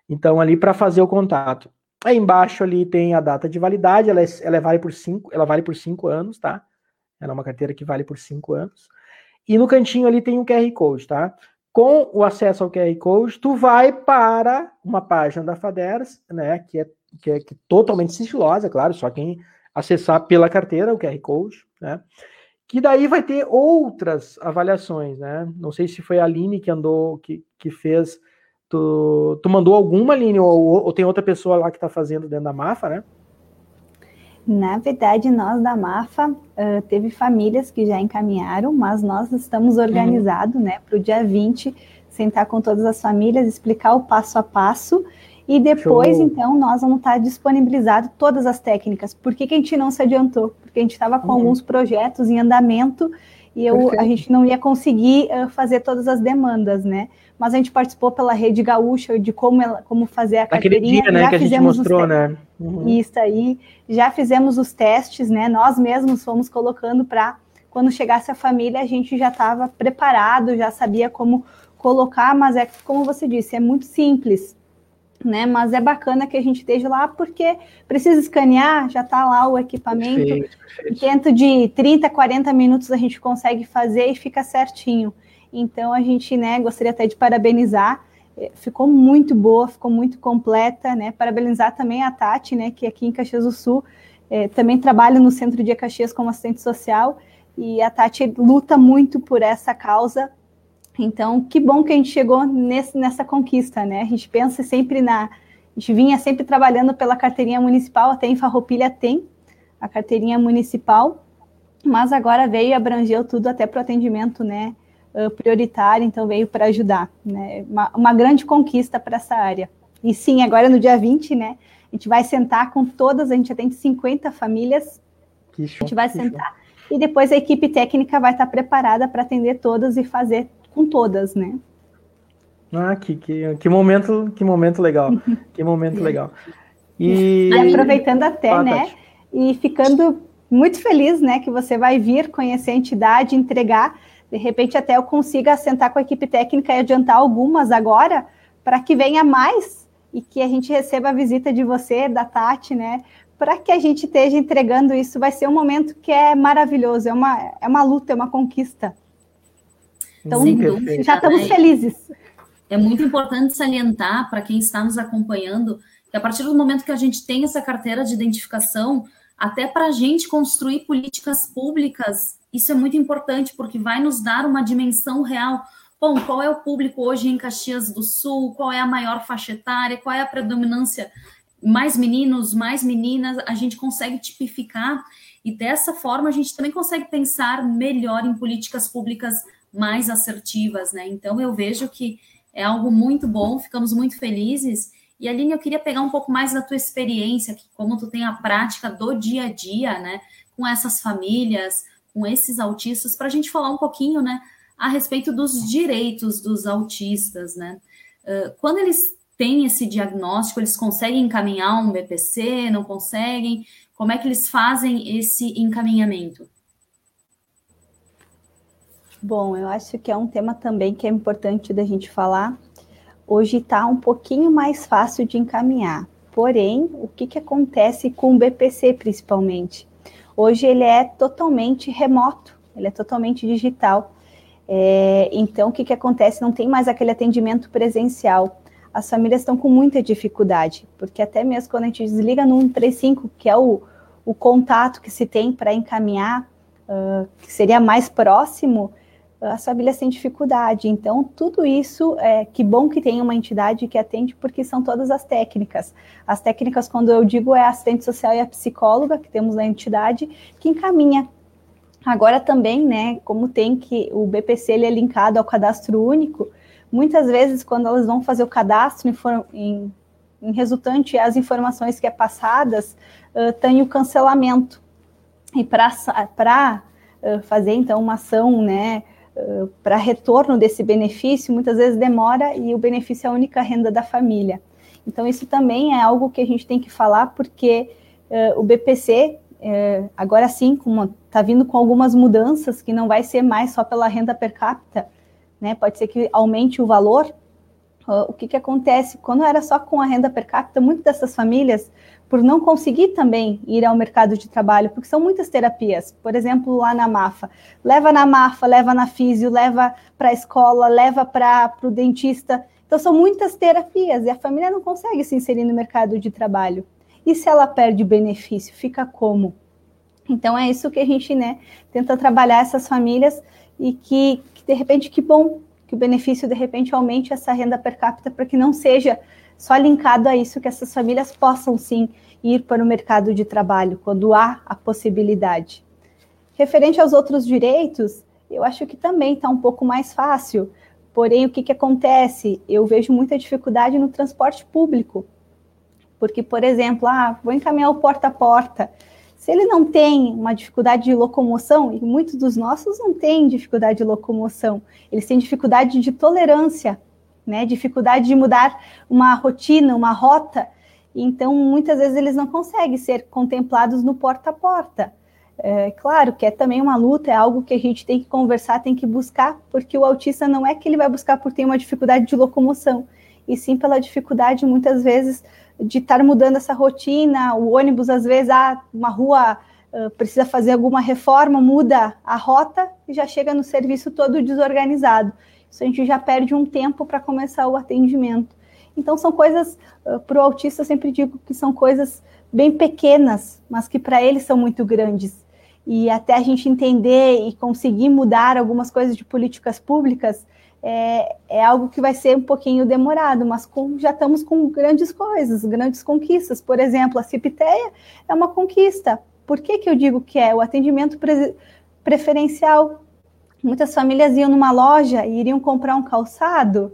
Então, ali para fazer o contato. Aí embaixo ali tem a data de validade, ela, é, ela é vale por cinco, ela vale por cinco anos, tá? Ela é uma carteira que vale por cinco anos. E no cantinho ali tem um QR Code, tá? Com o acesso ao QR Code, tu vai para uma página da Faders, né? Que é, que é que totalmente sigilosa, claro, só quem acessar pela carteira o QR Code, né? Que daí vai ter outras avaliações, né? Não sei se foi a Aline que andou, que, que fez Tu, tu mandou alguma, Aline, ou, ou tem outra pessoa lá que está fazendo dentro da MAFA, né? Na verdade, nós da MAFA uh, teve famílias que já encaminharam, mas nós estamos organizados uhum. né, para o dia 20, sentar com todas as famílias, explicar o passo a passo, e depois, Show. então, nós vamos estar disponibilizado todas as técnicas. Por que, que a gente não se adiantou? Porque a gente estava com uhum. alguns projetos em andamento e eu, a gente não ia conseguir uh, fazer todas as demandas, né? Mas a gente participou pela Rede Gaúcha de como, ela, como fazer a Naquele carteirinha. Dia, né, já que fizemos a gente mostrou, né? Uhum. Isso aí, já fizemos os testes, né? Nós mesmos fomos colocando para quando chegasse a família a gente já estava preparado, já sabia como colocar, mas é como você disse, é muito simples. Né, mas é bacana que a gente esteja lá porque precisa escanear, já está lá o equipamento. Perfeito, perfeito. Dentro de 30, 40 minutos a gente consegue fazer e fica certinho. Então a gente, né, gostaria até de parabenizar. Eh, ficou muito boa, ficou muito completa, né? Parabenizar também a Tati, né, que aqui em Caxias do Sul é, também trabalha no Centro de Caxias como assistente social e a Tati luta muito por essa causa. Então, que bom que a gente chegou nesse, nessa conquista, né? A gente pensa sempre na. A gente vinha sempre trabalhando pela carteirinha municipal, até em Farroupilha tem a carteirinha municipal, mas agora veio e abrangeu tudo até para o atendimento, né? Uh, prioritária, então veio para ajudar. Né? Uma, uma grande conquista para essa área. E sim, agora no dia 20, né? A gente vai sentar com todas, a gente atende 50 famílias. Que show, a gente vai sentar. Show. E depois a equipe técnica vai estar preparada para atender todas e fazer com todas, né? Ah, que, que, que momento, que momento legal. que momento legal. E... e aproveitando até, ah, né? Tati. E ficando muito feliz, né, que você vai vir conhecer a entidade, entregar de repente, até eu consiga sentar com a equipe técnica e adiantar algumas agora, para que venha mais e que a gente receba a visita de você, da Tati, né? Para que a gente esteja entregando isso, vai ser um momento que é maravilhoso, é uma, é uma luta, é uma conquista. Então, dúvida, já estamos felizes. É muito importante salientar para quem está nos acompanhando que a partir do momento que a gente tem essa carteira de identificação, até para a gente construir políticas públicas isso é muito importante porque vai nos dar uma dimensão real. Bom, qual é o público hoje em Caxias do Sul? Qual é a maior faixa etária? Qual é a predominância? Mais meninos, mais meninas? A gente consegue tipificar e dessa forma a gente também consegue pensar melhor em políticas públicas mais assertivas, né? Então eu vejo que é algo muito bom, ficamos muito felizes E Aline, eu queria pegar um pouco mais da tua experiência, como tu tem a prática do dia a dia, né, com essas famílias, com esses autistas, para a gente falar um pouquinho, né, a respeito dos direitos dos autistas, né? Uh, quando eles têm esse diagnóstico, eles conseguem encaminhar um BPC, não conseguem? Como é que eles fazem esse encaminhamento? Bom, eu acho que é um tema também que é importante da gente falar. Hoje está um pouquinho mais fácil de encaminhar. Porém, o que, que acontece com o BPC principalmente? Hoje ele é totalmente remoto, ele é totalmente digital. É, então, o que, que acontece? Não tem mais aquele atendimento presencial. As famílias estão com muita dificuldade, porque até mesmo quando a gente desliga no 135, que é o, o contato que se tem para encaminhar, uh, que seria mais próximo, as famílias têm dificuldade. Então, tudo isso, é que bom que tem uma entidade que atende, porque são todas as técnicas. As técnicas, quando eu digo, é a assistente social e a psicóloga que temos na entidade, que encaminha. Agora também, né, como tem que o BPC ele é linkado ao cadastro único, muitas vezes quando elas vão fazer o cadastro em, em, resultante as informações que é passadas, uh, tem o cancelamento. E para uh, fazer então uma ação, né, para retorno desse benefício, muitas vezes demora e o benefício é a única renda da família. Então, isso também é algo que a gente tem que falar, porque uh, o BPC, uh, agora sim, está vindo com algumas mudanças, que não vai ser mais só pela renda per capita, né? pode ser que aumente o valor. Uh, o que, que acontece? Quando era só com a renda per capita, muitas dessas famílias por não conseguir também ir ao mercado de trabalho, porque são muitas terapias. Por exemplo, lá na MAFA, leva na MAFA, leva na físio, leva para a escola, leva para o dentista. Então, são muitas terapias e a família não consegue se inserir no mercado de trabalho. E se ela perde benefício, fica como? Então, é isso que a gente né, tenta trabalhar essas famílias e que, que, de repente, que bom que o benefício, de repente, aumente essa renda per capita para que não seja só linkado a isso que essas famílias possam sim ir para o mercado de trabalho quando há a possibilidade. Referente aos outros direitos, eu acho que também está um pouco mais fácil. Porém, o que, que acontece? Eu vejo muita dificuldade no transporte público. Porque, por exemplo, ah, vou encaminhar o porta a porta. Se ele não tem uma dificuldade de locomoção, e muitos dos nossos não têm dificuldade de locomoção, eles têm dificuldade de tolerância né? Dificuldade de mudar uma rotina, uma rota. Então, muitas vezes eles não conseguem ser contemplados no porta a porta. É, claro que é também uma luta, é algo que a gente tem que conversar, tem que buscar, porque o autista não é que ele vai buscar por ter uma dificuldade de locomoção, e sim pela dificuldade, muitas vezes, de estar mudando essa rotina. O ônibus, às vezes, ah, uma rua uh, precisa fazer alguma reforma, muda a rota e já chega no serviço todo desorganizado. Isso a gente já perde um tempo para começar o atendimento. Então, são coisas, uh, para o autista, eu sempre digo que são coisas bem pequenas, mas que para ele são muito grandes. E até a gente entender e conseguir mudar algumas coisas de políticas públicas é, é algo que vai ser um pouquinho demorado, mas com, já estamos com grandes coisas, grandes conquistas. Por exemplo, a CIPTEA é uma conquista. Por que, que eu digo que é? O atendimento pre preferencial Muitas famílias iam numa loja e iriam comprar um calçado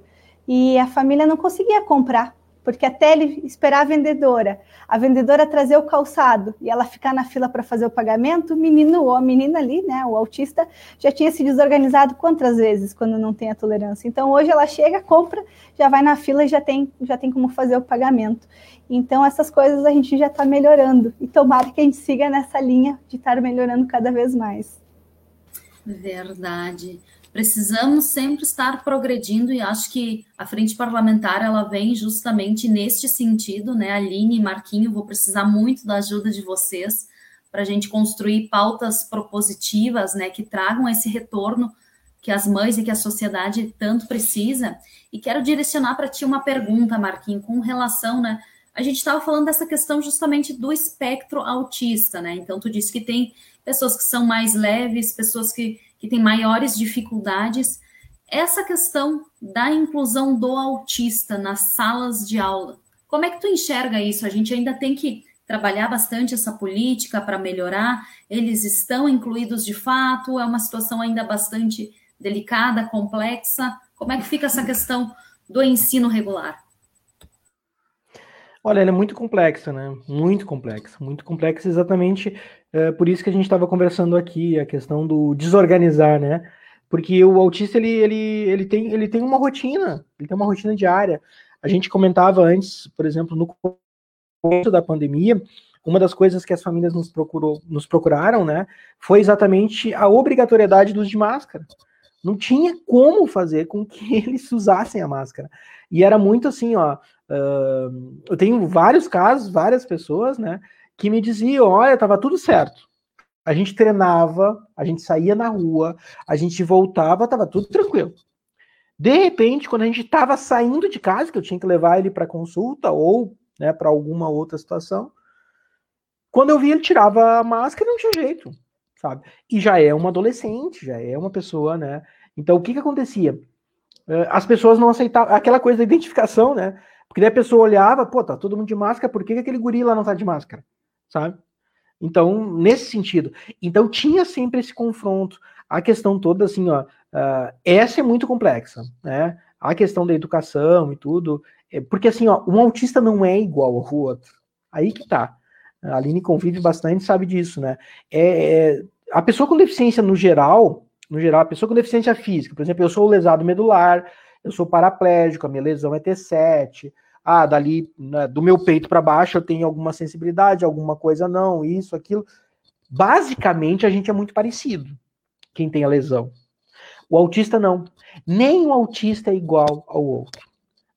e a família não conseguia comprar, porque até ele esperar a vendedora, a vendedora trazer o calçado e ela ficar na fila para fazer o pagamento, o menino ou a menina ali, né, o autista, já tinha se desorganizado quantas vezes quando não tem a tolerância. Então hoje ela chega, compra, já vai na fila e já tem, já tem como fazer o pagamento. Então essas coisas a gente já está melhorando e tomara que a gente siga nessa linha de estar melhorando cada vez mais. Verdade. Precisamos sempre estar progredindo e acho que a frente parlamentar ela vem justamente neste sentido, né? Aline e Marquinho, vou precisar muito da ajuda de vocês para a gente construir pautas propositivas, né, que tragam esse retorno que as mães e que a sociedade tanto precisa. E quero direcionar para ti uma pergunta, Marquinho, com relação, né? A gente estava falando dessa questão justamente do espectro autista, né? Então, tu disse que tem pessoas que são mais leves, pessoas que, que têm maiores dificuldades. Essa questão da inclusão do autista nas salas de aula, como é que tu enxerga isso? A gente ainda tem que trabalhar bastante essa política para melhorar. Eles estão incluídos de fato? É uma situação ainda bastante delicada, complexa. Como é que fica essa questão do ensino regular? Olha, ela é muito complexa, né? Muito complexa, muito complexa, exatamente é, por isso que a gente estava conversando aqui, a questão do desorganizar, né? Porque o autista ele, ele, ele, tem, ele tem uma rotina, ele tem uma rotina diária. A gente comentava antes, por exemplo, no começo da pandemia, uma das coisas que as famílias nos, procurou, nos procuraram, né, foi exatamente a obrigatoriedade do uso de máscara. Não tinha como fazer com que eles usassem a máscara. E era muito assim, ó. Uh, eu tenho vários casos, várias pessoas, né, que me diziam: olha, estava tudo certo. A gente treinava, a gente saía na rua, a gente voltava, estava tudo tranquilo. De repente, quando a gente estava saindo de casa, que eu tinha que levar ele para consulta ou né, para alguma outra situação, quando eu vi ele tirava a máscara, não tinha jeito, sabe? E já é uma adolescente, já é uma pessoa, né? Então, o que que acontecia? Eh, as pessoas não aceitavam aquela coisa da identificação, né? Porque daí a pessoa olhava, pô, tá todo mundo de máscara, por que, que aquele guri lá não tá de máscara? Sabe? Então, nesse sentido. Então, tinha sempre esse confronto. A questão toda, assim, ó, uh, essa é muito complexa, né? A questão da educação e tudo. É, porque, assim, ó, um autista não é igual ao outro. Aí que tá. A Aline convive bastante, sabe disso, né? É, é, a pessoa com deficiência no geral, no geral, a pessoa com deficiência física, por exemplo, eu sou lesado medular, eu sou paraplégico, a minha lesão é T7, ah, dali né, do meu peito para baixo eu tenho alguma sensibilidade, alguma coisa não, isso, aquilo. Basicamente a gente é muito parecido, quem tem a lesão. O autista não. Nem o autista é igual ao outro.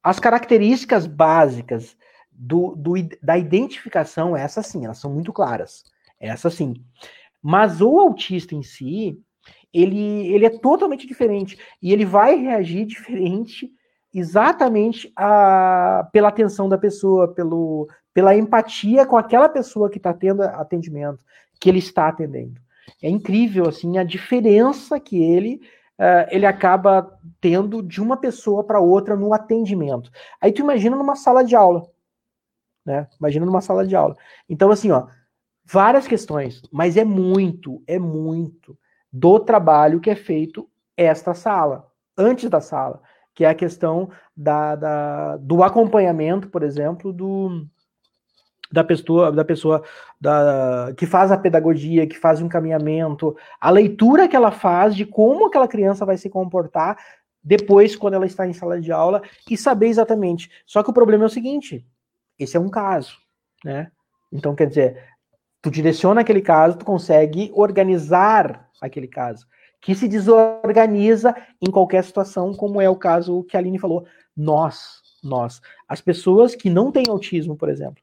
As características básicas do, do, da identificação, essas sim, elas são muito claras. Essas sim. Mas o autista em si, ele, ele é totalmente diferente. E ele vai reagir diferente exatamente a, pela atenção da pessoa, pelo, pela empatia com aquela pessoa que está tendo atendimento, que ele está atendendo. É incrível assim a diferença que ele uh, ele acaba tendo de uma pessoa para outra no atendimento. Aí tu imagina numa sala de aula, né? Imagina numa sala de aula. Então assim, ó, várias questões, mas é muito, é muito do trabalho que é feito esta sala, antes da sala que é a questão da, da, do acompanhamento, por exemplo, do, da pessoa, da pessoa da, que faz a pedagogia, que faz o encaminhamento, a leitura que ela faz de como aquela criança vai se comportar depois, quando ela está em sala de aula, e saber exatamente. Só que o problema é o seguinte: esse é um caso, né? Então, quer dizer, tu direciona aquele caso, tu consegue organizar aquele caso que se desorganiza em qualquer situação, como é o caso que a Aline falou. Nós, nós, as pessoas que não têm autismo, por exemplo,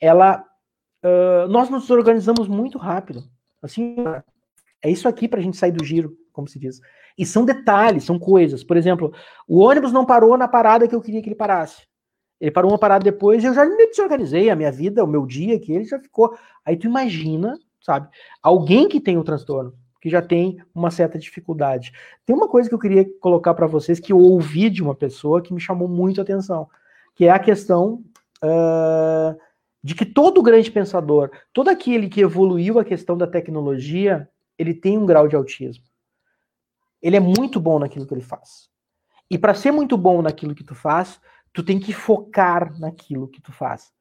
ela, uh, nós nos organizamos muito rápido. Assim, é isso aqui para a gente sair do giro, como se diz. E são detalhes, são coisas. Por exemplo, o ônibus não parou na parada que eu queria que ele parasse. Ele parou uma parada depois e eu já me desorganizei a minha vida, o meu dia, que ele já ficou. Aí tu imagina, sabe? Alguém que tem o transtorno que já tem uma certa dificuldade. Tem uma coisa que eu queria colocar para vocês que eu ouvi de uma pessoa que me chamou muito a atenção, que é a questão uh, de que todo grande pensador, todo aquele que evoluiu a questão da tecnologia, ele tem um grau de autismo. Ele é muito bom naquilo que ele faz. E para ser muito bom naquilo que tu faz, tu tem que focar naquilo que tu faz.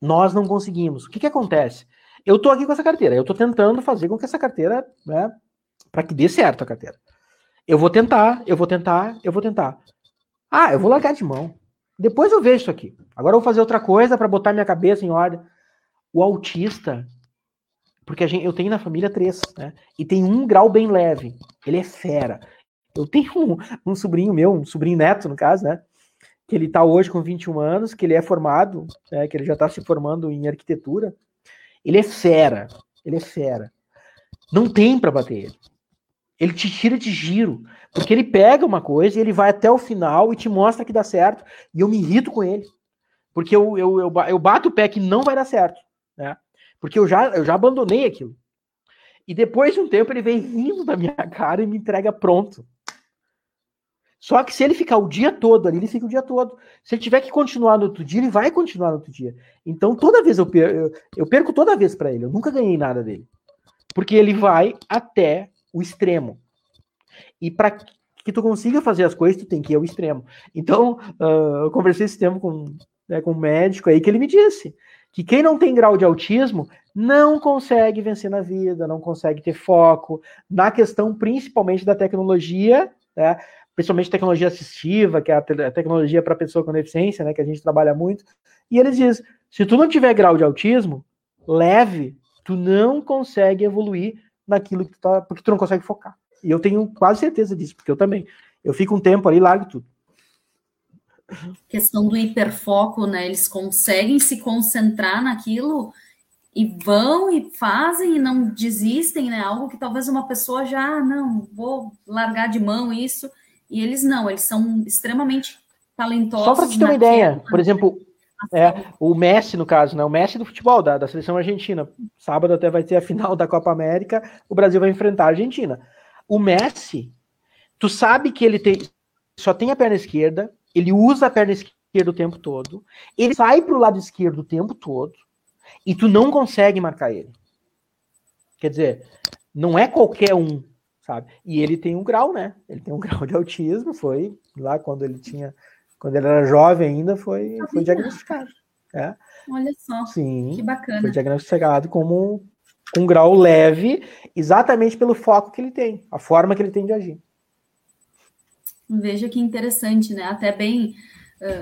Nós não conseguimos. O que, que acontece? Eu tô aqui com essa carteira, eu tô tentando fazer com que essa carteira, né, para que dê certo a carteira. Eu vou tentar, eu vou tentar, eu vou tentar. Ah, eu vou largar de mão. Depois eu vejo isso aqui. Agora eu vou fazer outra coisa para botar minha cabeça em ordem. O autista, porque gente, eu tenho na família três, né? E tem um grau bem leve. Ele é fera. Eu tenho um, um sobrinho meu, um sobrinho neto, no caso, né? Que ele está hoje com 21 anos, que ele é formado, né, que ele já está se formando em arquitetura, ele é fera. Ele é fera. Não tem para bater ele. Ele te tira de giro. Porque ele pega uma coisa e ele vai até o final e te mostra que dá certo. E eu me irrito com ele. Porque eu, eu, eu, eu bato o pé que não vai dar certo. Né? Porque eu já, eu já abandonei aquilo. E depois de um tempo ele vem rindo da minha cara e me entrega pronto. Só que se ele ficar o dia todo ali, ele fica o dia todo. Se ele tiver que continuar no outro dia, ele vai continuar no outro dia. Então, toda vez eu perco, eu, eu perco toda vez para ele. Eu nunca ganhei nada dele. Porque ele vai até o extremo. E para que tu consiga fazer as coisas, tu tem que ir ao extremo. Então, uh, eu conversei esse tempo com, né, com um médico aí, que ele me disse que quem não tem grau de autismo não consegue vencer na vida, não consegue ter foco na questão principalmente da tecnologia, né, principalmente tecnologia assistiva, que é a, te a tecnologia para pessoa com deficiência, né, que a gente trabalha muito. E eles dizem: se tu não tiver grau de autismo leve, tu não consegue evoluir naquilo que tu tá, porque tu não consegue focar. E eu tenho quase certeza disso, porque eu também. Eu fico um tempo ali largo tudo. Questão do hiperfoco, né? Eles conseguem se concentrar naquilo e vão e fazem e não desistem, né? Algo que talvez uma pessoa já, ah, não, vou largar de mão isso. E eles não, eles são extremamente talentosos. Só para te ter uma ideia, por exemplo, é, o Messi, no caso, né? O Messi do futebol, da, da seleção argentina. Sábado até vai ter a final da Copa América, o Brasil vai enfrentar a Argentina. O Messi, tu sabe que ele tem só tem a perna esquerda, ele usa a perna esquerda o tempo todo, ele sai para o lado esquerdo o tempo todo, e tu não consegue marcar ele. Quer dizer, não é qualquer um, sabe? E ele tem um grau, né? Ele tem um grau de autismo, foi lá quando ele tinha, quando ele era jovem ainda, foi, foi diagnosticado. É. Olha só, Sim, que bacana. Foi diagnosticado como um grau leve, exatamente pelo foco que ele tem, a forma que ele tem de agir. Veja que interessante, né? Até bem,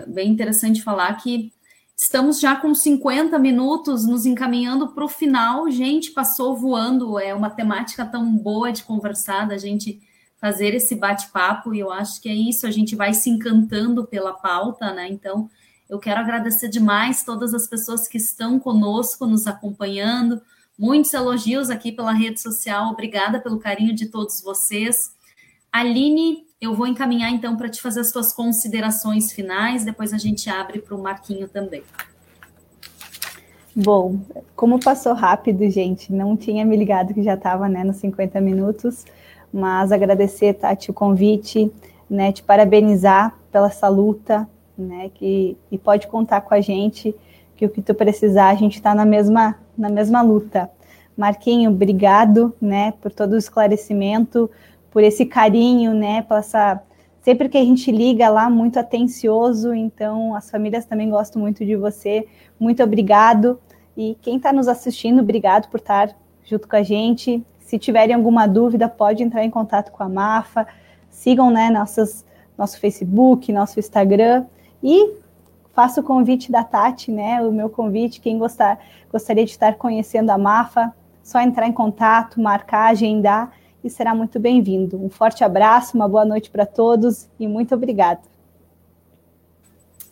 bem interessante falar que estamos já com 50 minutos nos encaminhando para o final. Gente, passou voando, é uma temática tão boa de conversar, da gente fazer esse bate-papo, e eu acho que é isso, a gente vai se encantando pela pauta, né? Então, eu quero agradecer demais todas as pessoas que estão conosco, nos acompanhando. Muitos elogios aqui pela rede social. Obrigada pelo carinho de todos vocês. Aline, eu vou encaminhar então para te fazer as suas considerações finais, depois a gente abre para o Marquinho também. Bom, como passou rápido, gente, não tinha me ligado que já estava né, nos 50 minutos, mas agradecer, Tati, o convite, né, te parabenizar pela essa luta, né, que, e pode contar com a gente, que o que tu precisar, a gente está na mesma, na mesma luta. Marquinho, obrigado, né, por todo o esclarecimento, por esse carinho, né, por essa sempre que a gente liga lá muito atencioso, então as famílias também gostam muito de você. Muito obrigado. E quem está nos assistindo, obrigado por estar junto com a gente. Se tiverem alguma dúvida, pode entrar em contato com a Mafa. Sigam, né, nossas, nosso Facebook, nosso Instagram e faço o convite da Tati, né? O meu convite, quem gostar, gostaria de estar conhecendo a Mafa, só entrar em contato, marcar, agendar e será muito bem-vindo. Um forte abraço, uma boa noite para todos e muito obrigada.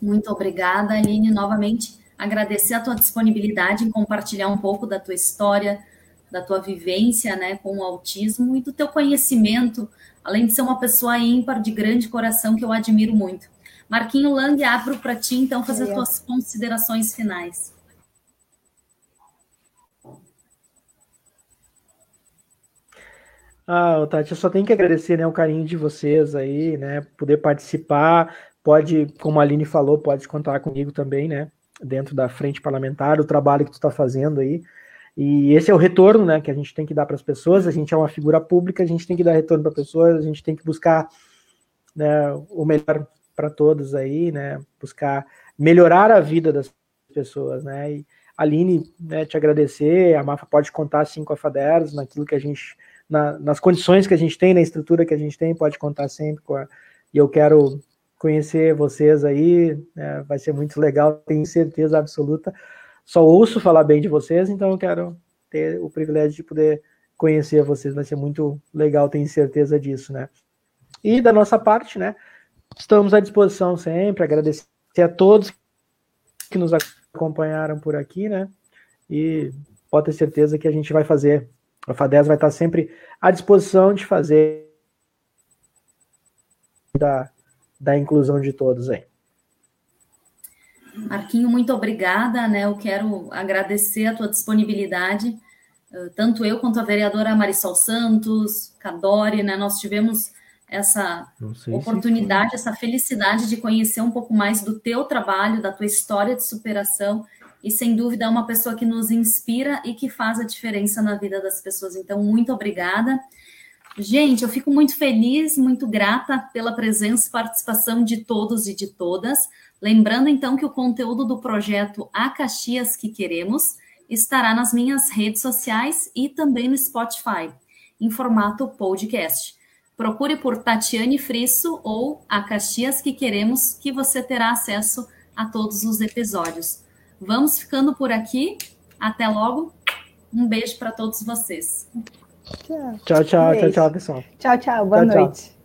Muito obrigada, Aline. Novamente, agradecer a tua disponibilidade em compartilhar um pouco da tua história, da tua vivência né, com o autismo e do teu conhecimento, além de ser uma pessoa ímpar, de grande coração, que eu admiro muito. Marquinho Lang, abro para ti, então, fazer as tuas considerações finais. Ah, Tati, eu só tenho que agradecer né, o carinho de vocês aí, né? Poder participar, pode, como a Aline falou, pode contar comigo também, né? Dentro da frente parlamentar, o trabalho que tu está fazendo aí. E esse é o retorno, né? Que a gente tem que dar para as pessoas. A gente é uma figura pública, a gente tem que dar retorno para pessoas, a gente tem que buscar né, o melhor para todos aí, né? Buscar melhorar a vida das pessoas, né? E Aline, né, te agradecer, a Mafa pode contar sim com a FADERS naquilo que a gente na, nas condições que a gente tem, na estrutura que a gente tem, pode contar sempre com a, e eu quero conhecer vocês aí, né, vai ser muito legal, tenho certeza absoluta. Só ouço falar bem de vocês, então eu quero ter o privilégio de poder conhecer vocês, vai ser muito legal, tenho certeza disso, né? E da nossa parte, né, estamos à disposição sempre, agradecer a todos que nos acompanharam por aqui, né? E pode ter certeza que a gente vai fazer a FADES vai estar sempre à disposição de fazer da, da inclusão de todos aí. Marquinho, muito obrigada, né? Eu quero agradecer a tua disponibilidade, eh, tanto eu quanto a vereadora Marisol Santos, Cadore, né? Nós tivemos essa oportunidade, essa felicidade de conhecer um pouco mais do teu trabalho, da tua história de superação e sem dúvida é uma pessoa que nos inspira e que faz a diferença na vida das pessoas. Então, muito obrigada. Gente, eu fico muito feliz, muito grata pela presença e participação de todos e de todas. Lembrando então que o conteúdo do projeto A Caxias que Queremos estará nas minhas redes sociais e também no Spotify, em formato podcast. Procure por Tatiane Frisso ou A Caxias que Queremos, que você terá acesso a todos os episódios. Vamos ficando por aqui. Até logo. Um beijo para todos vocês. Tchau, tchau, tchau, tchau, pessoal. Tchau, tchau. Boa Tchau, tchau. noite.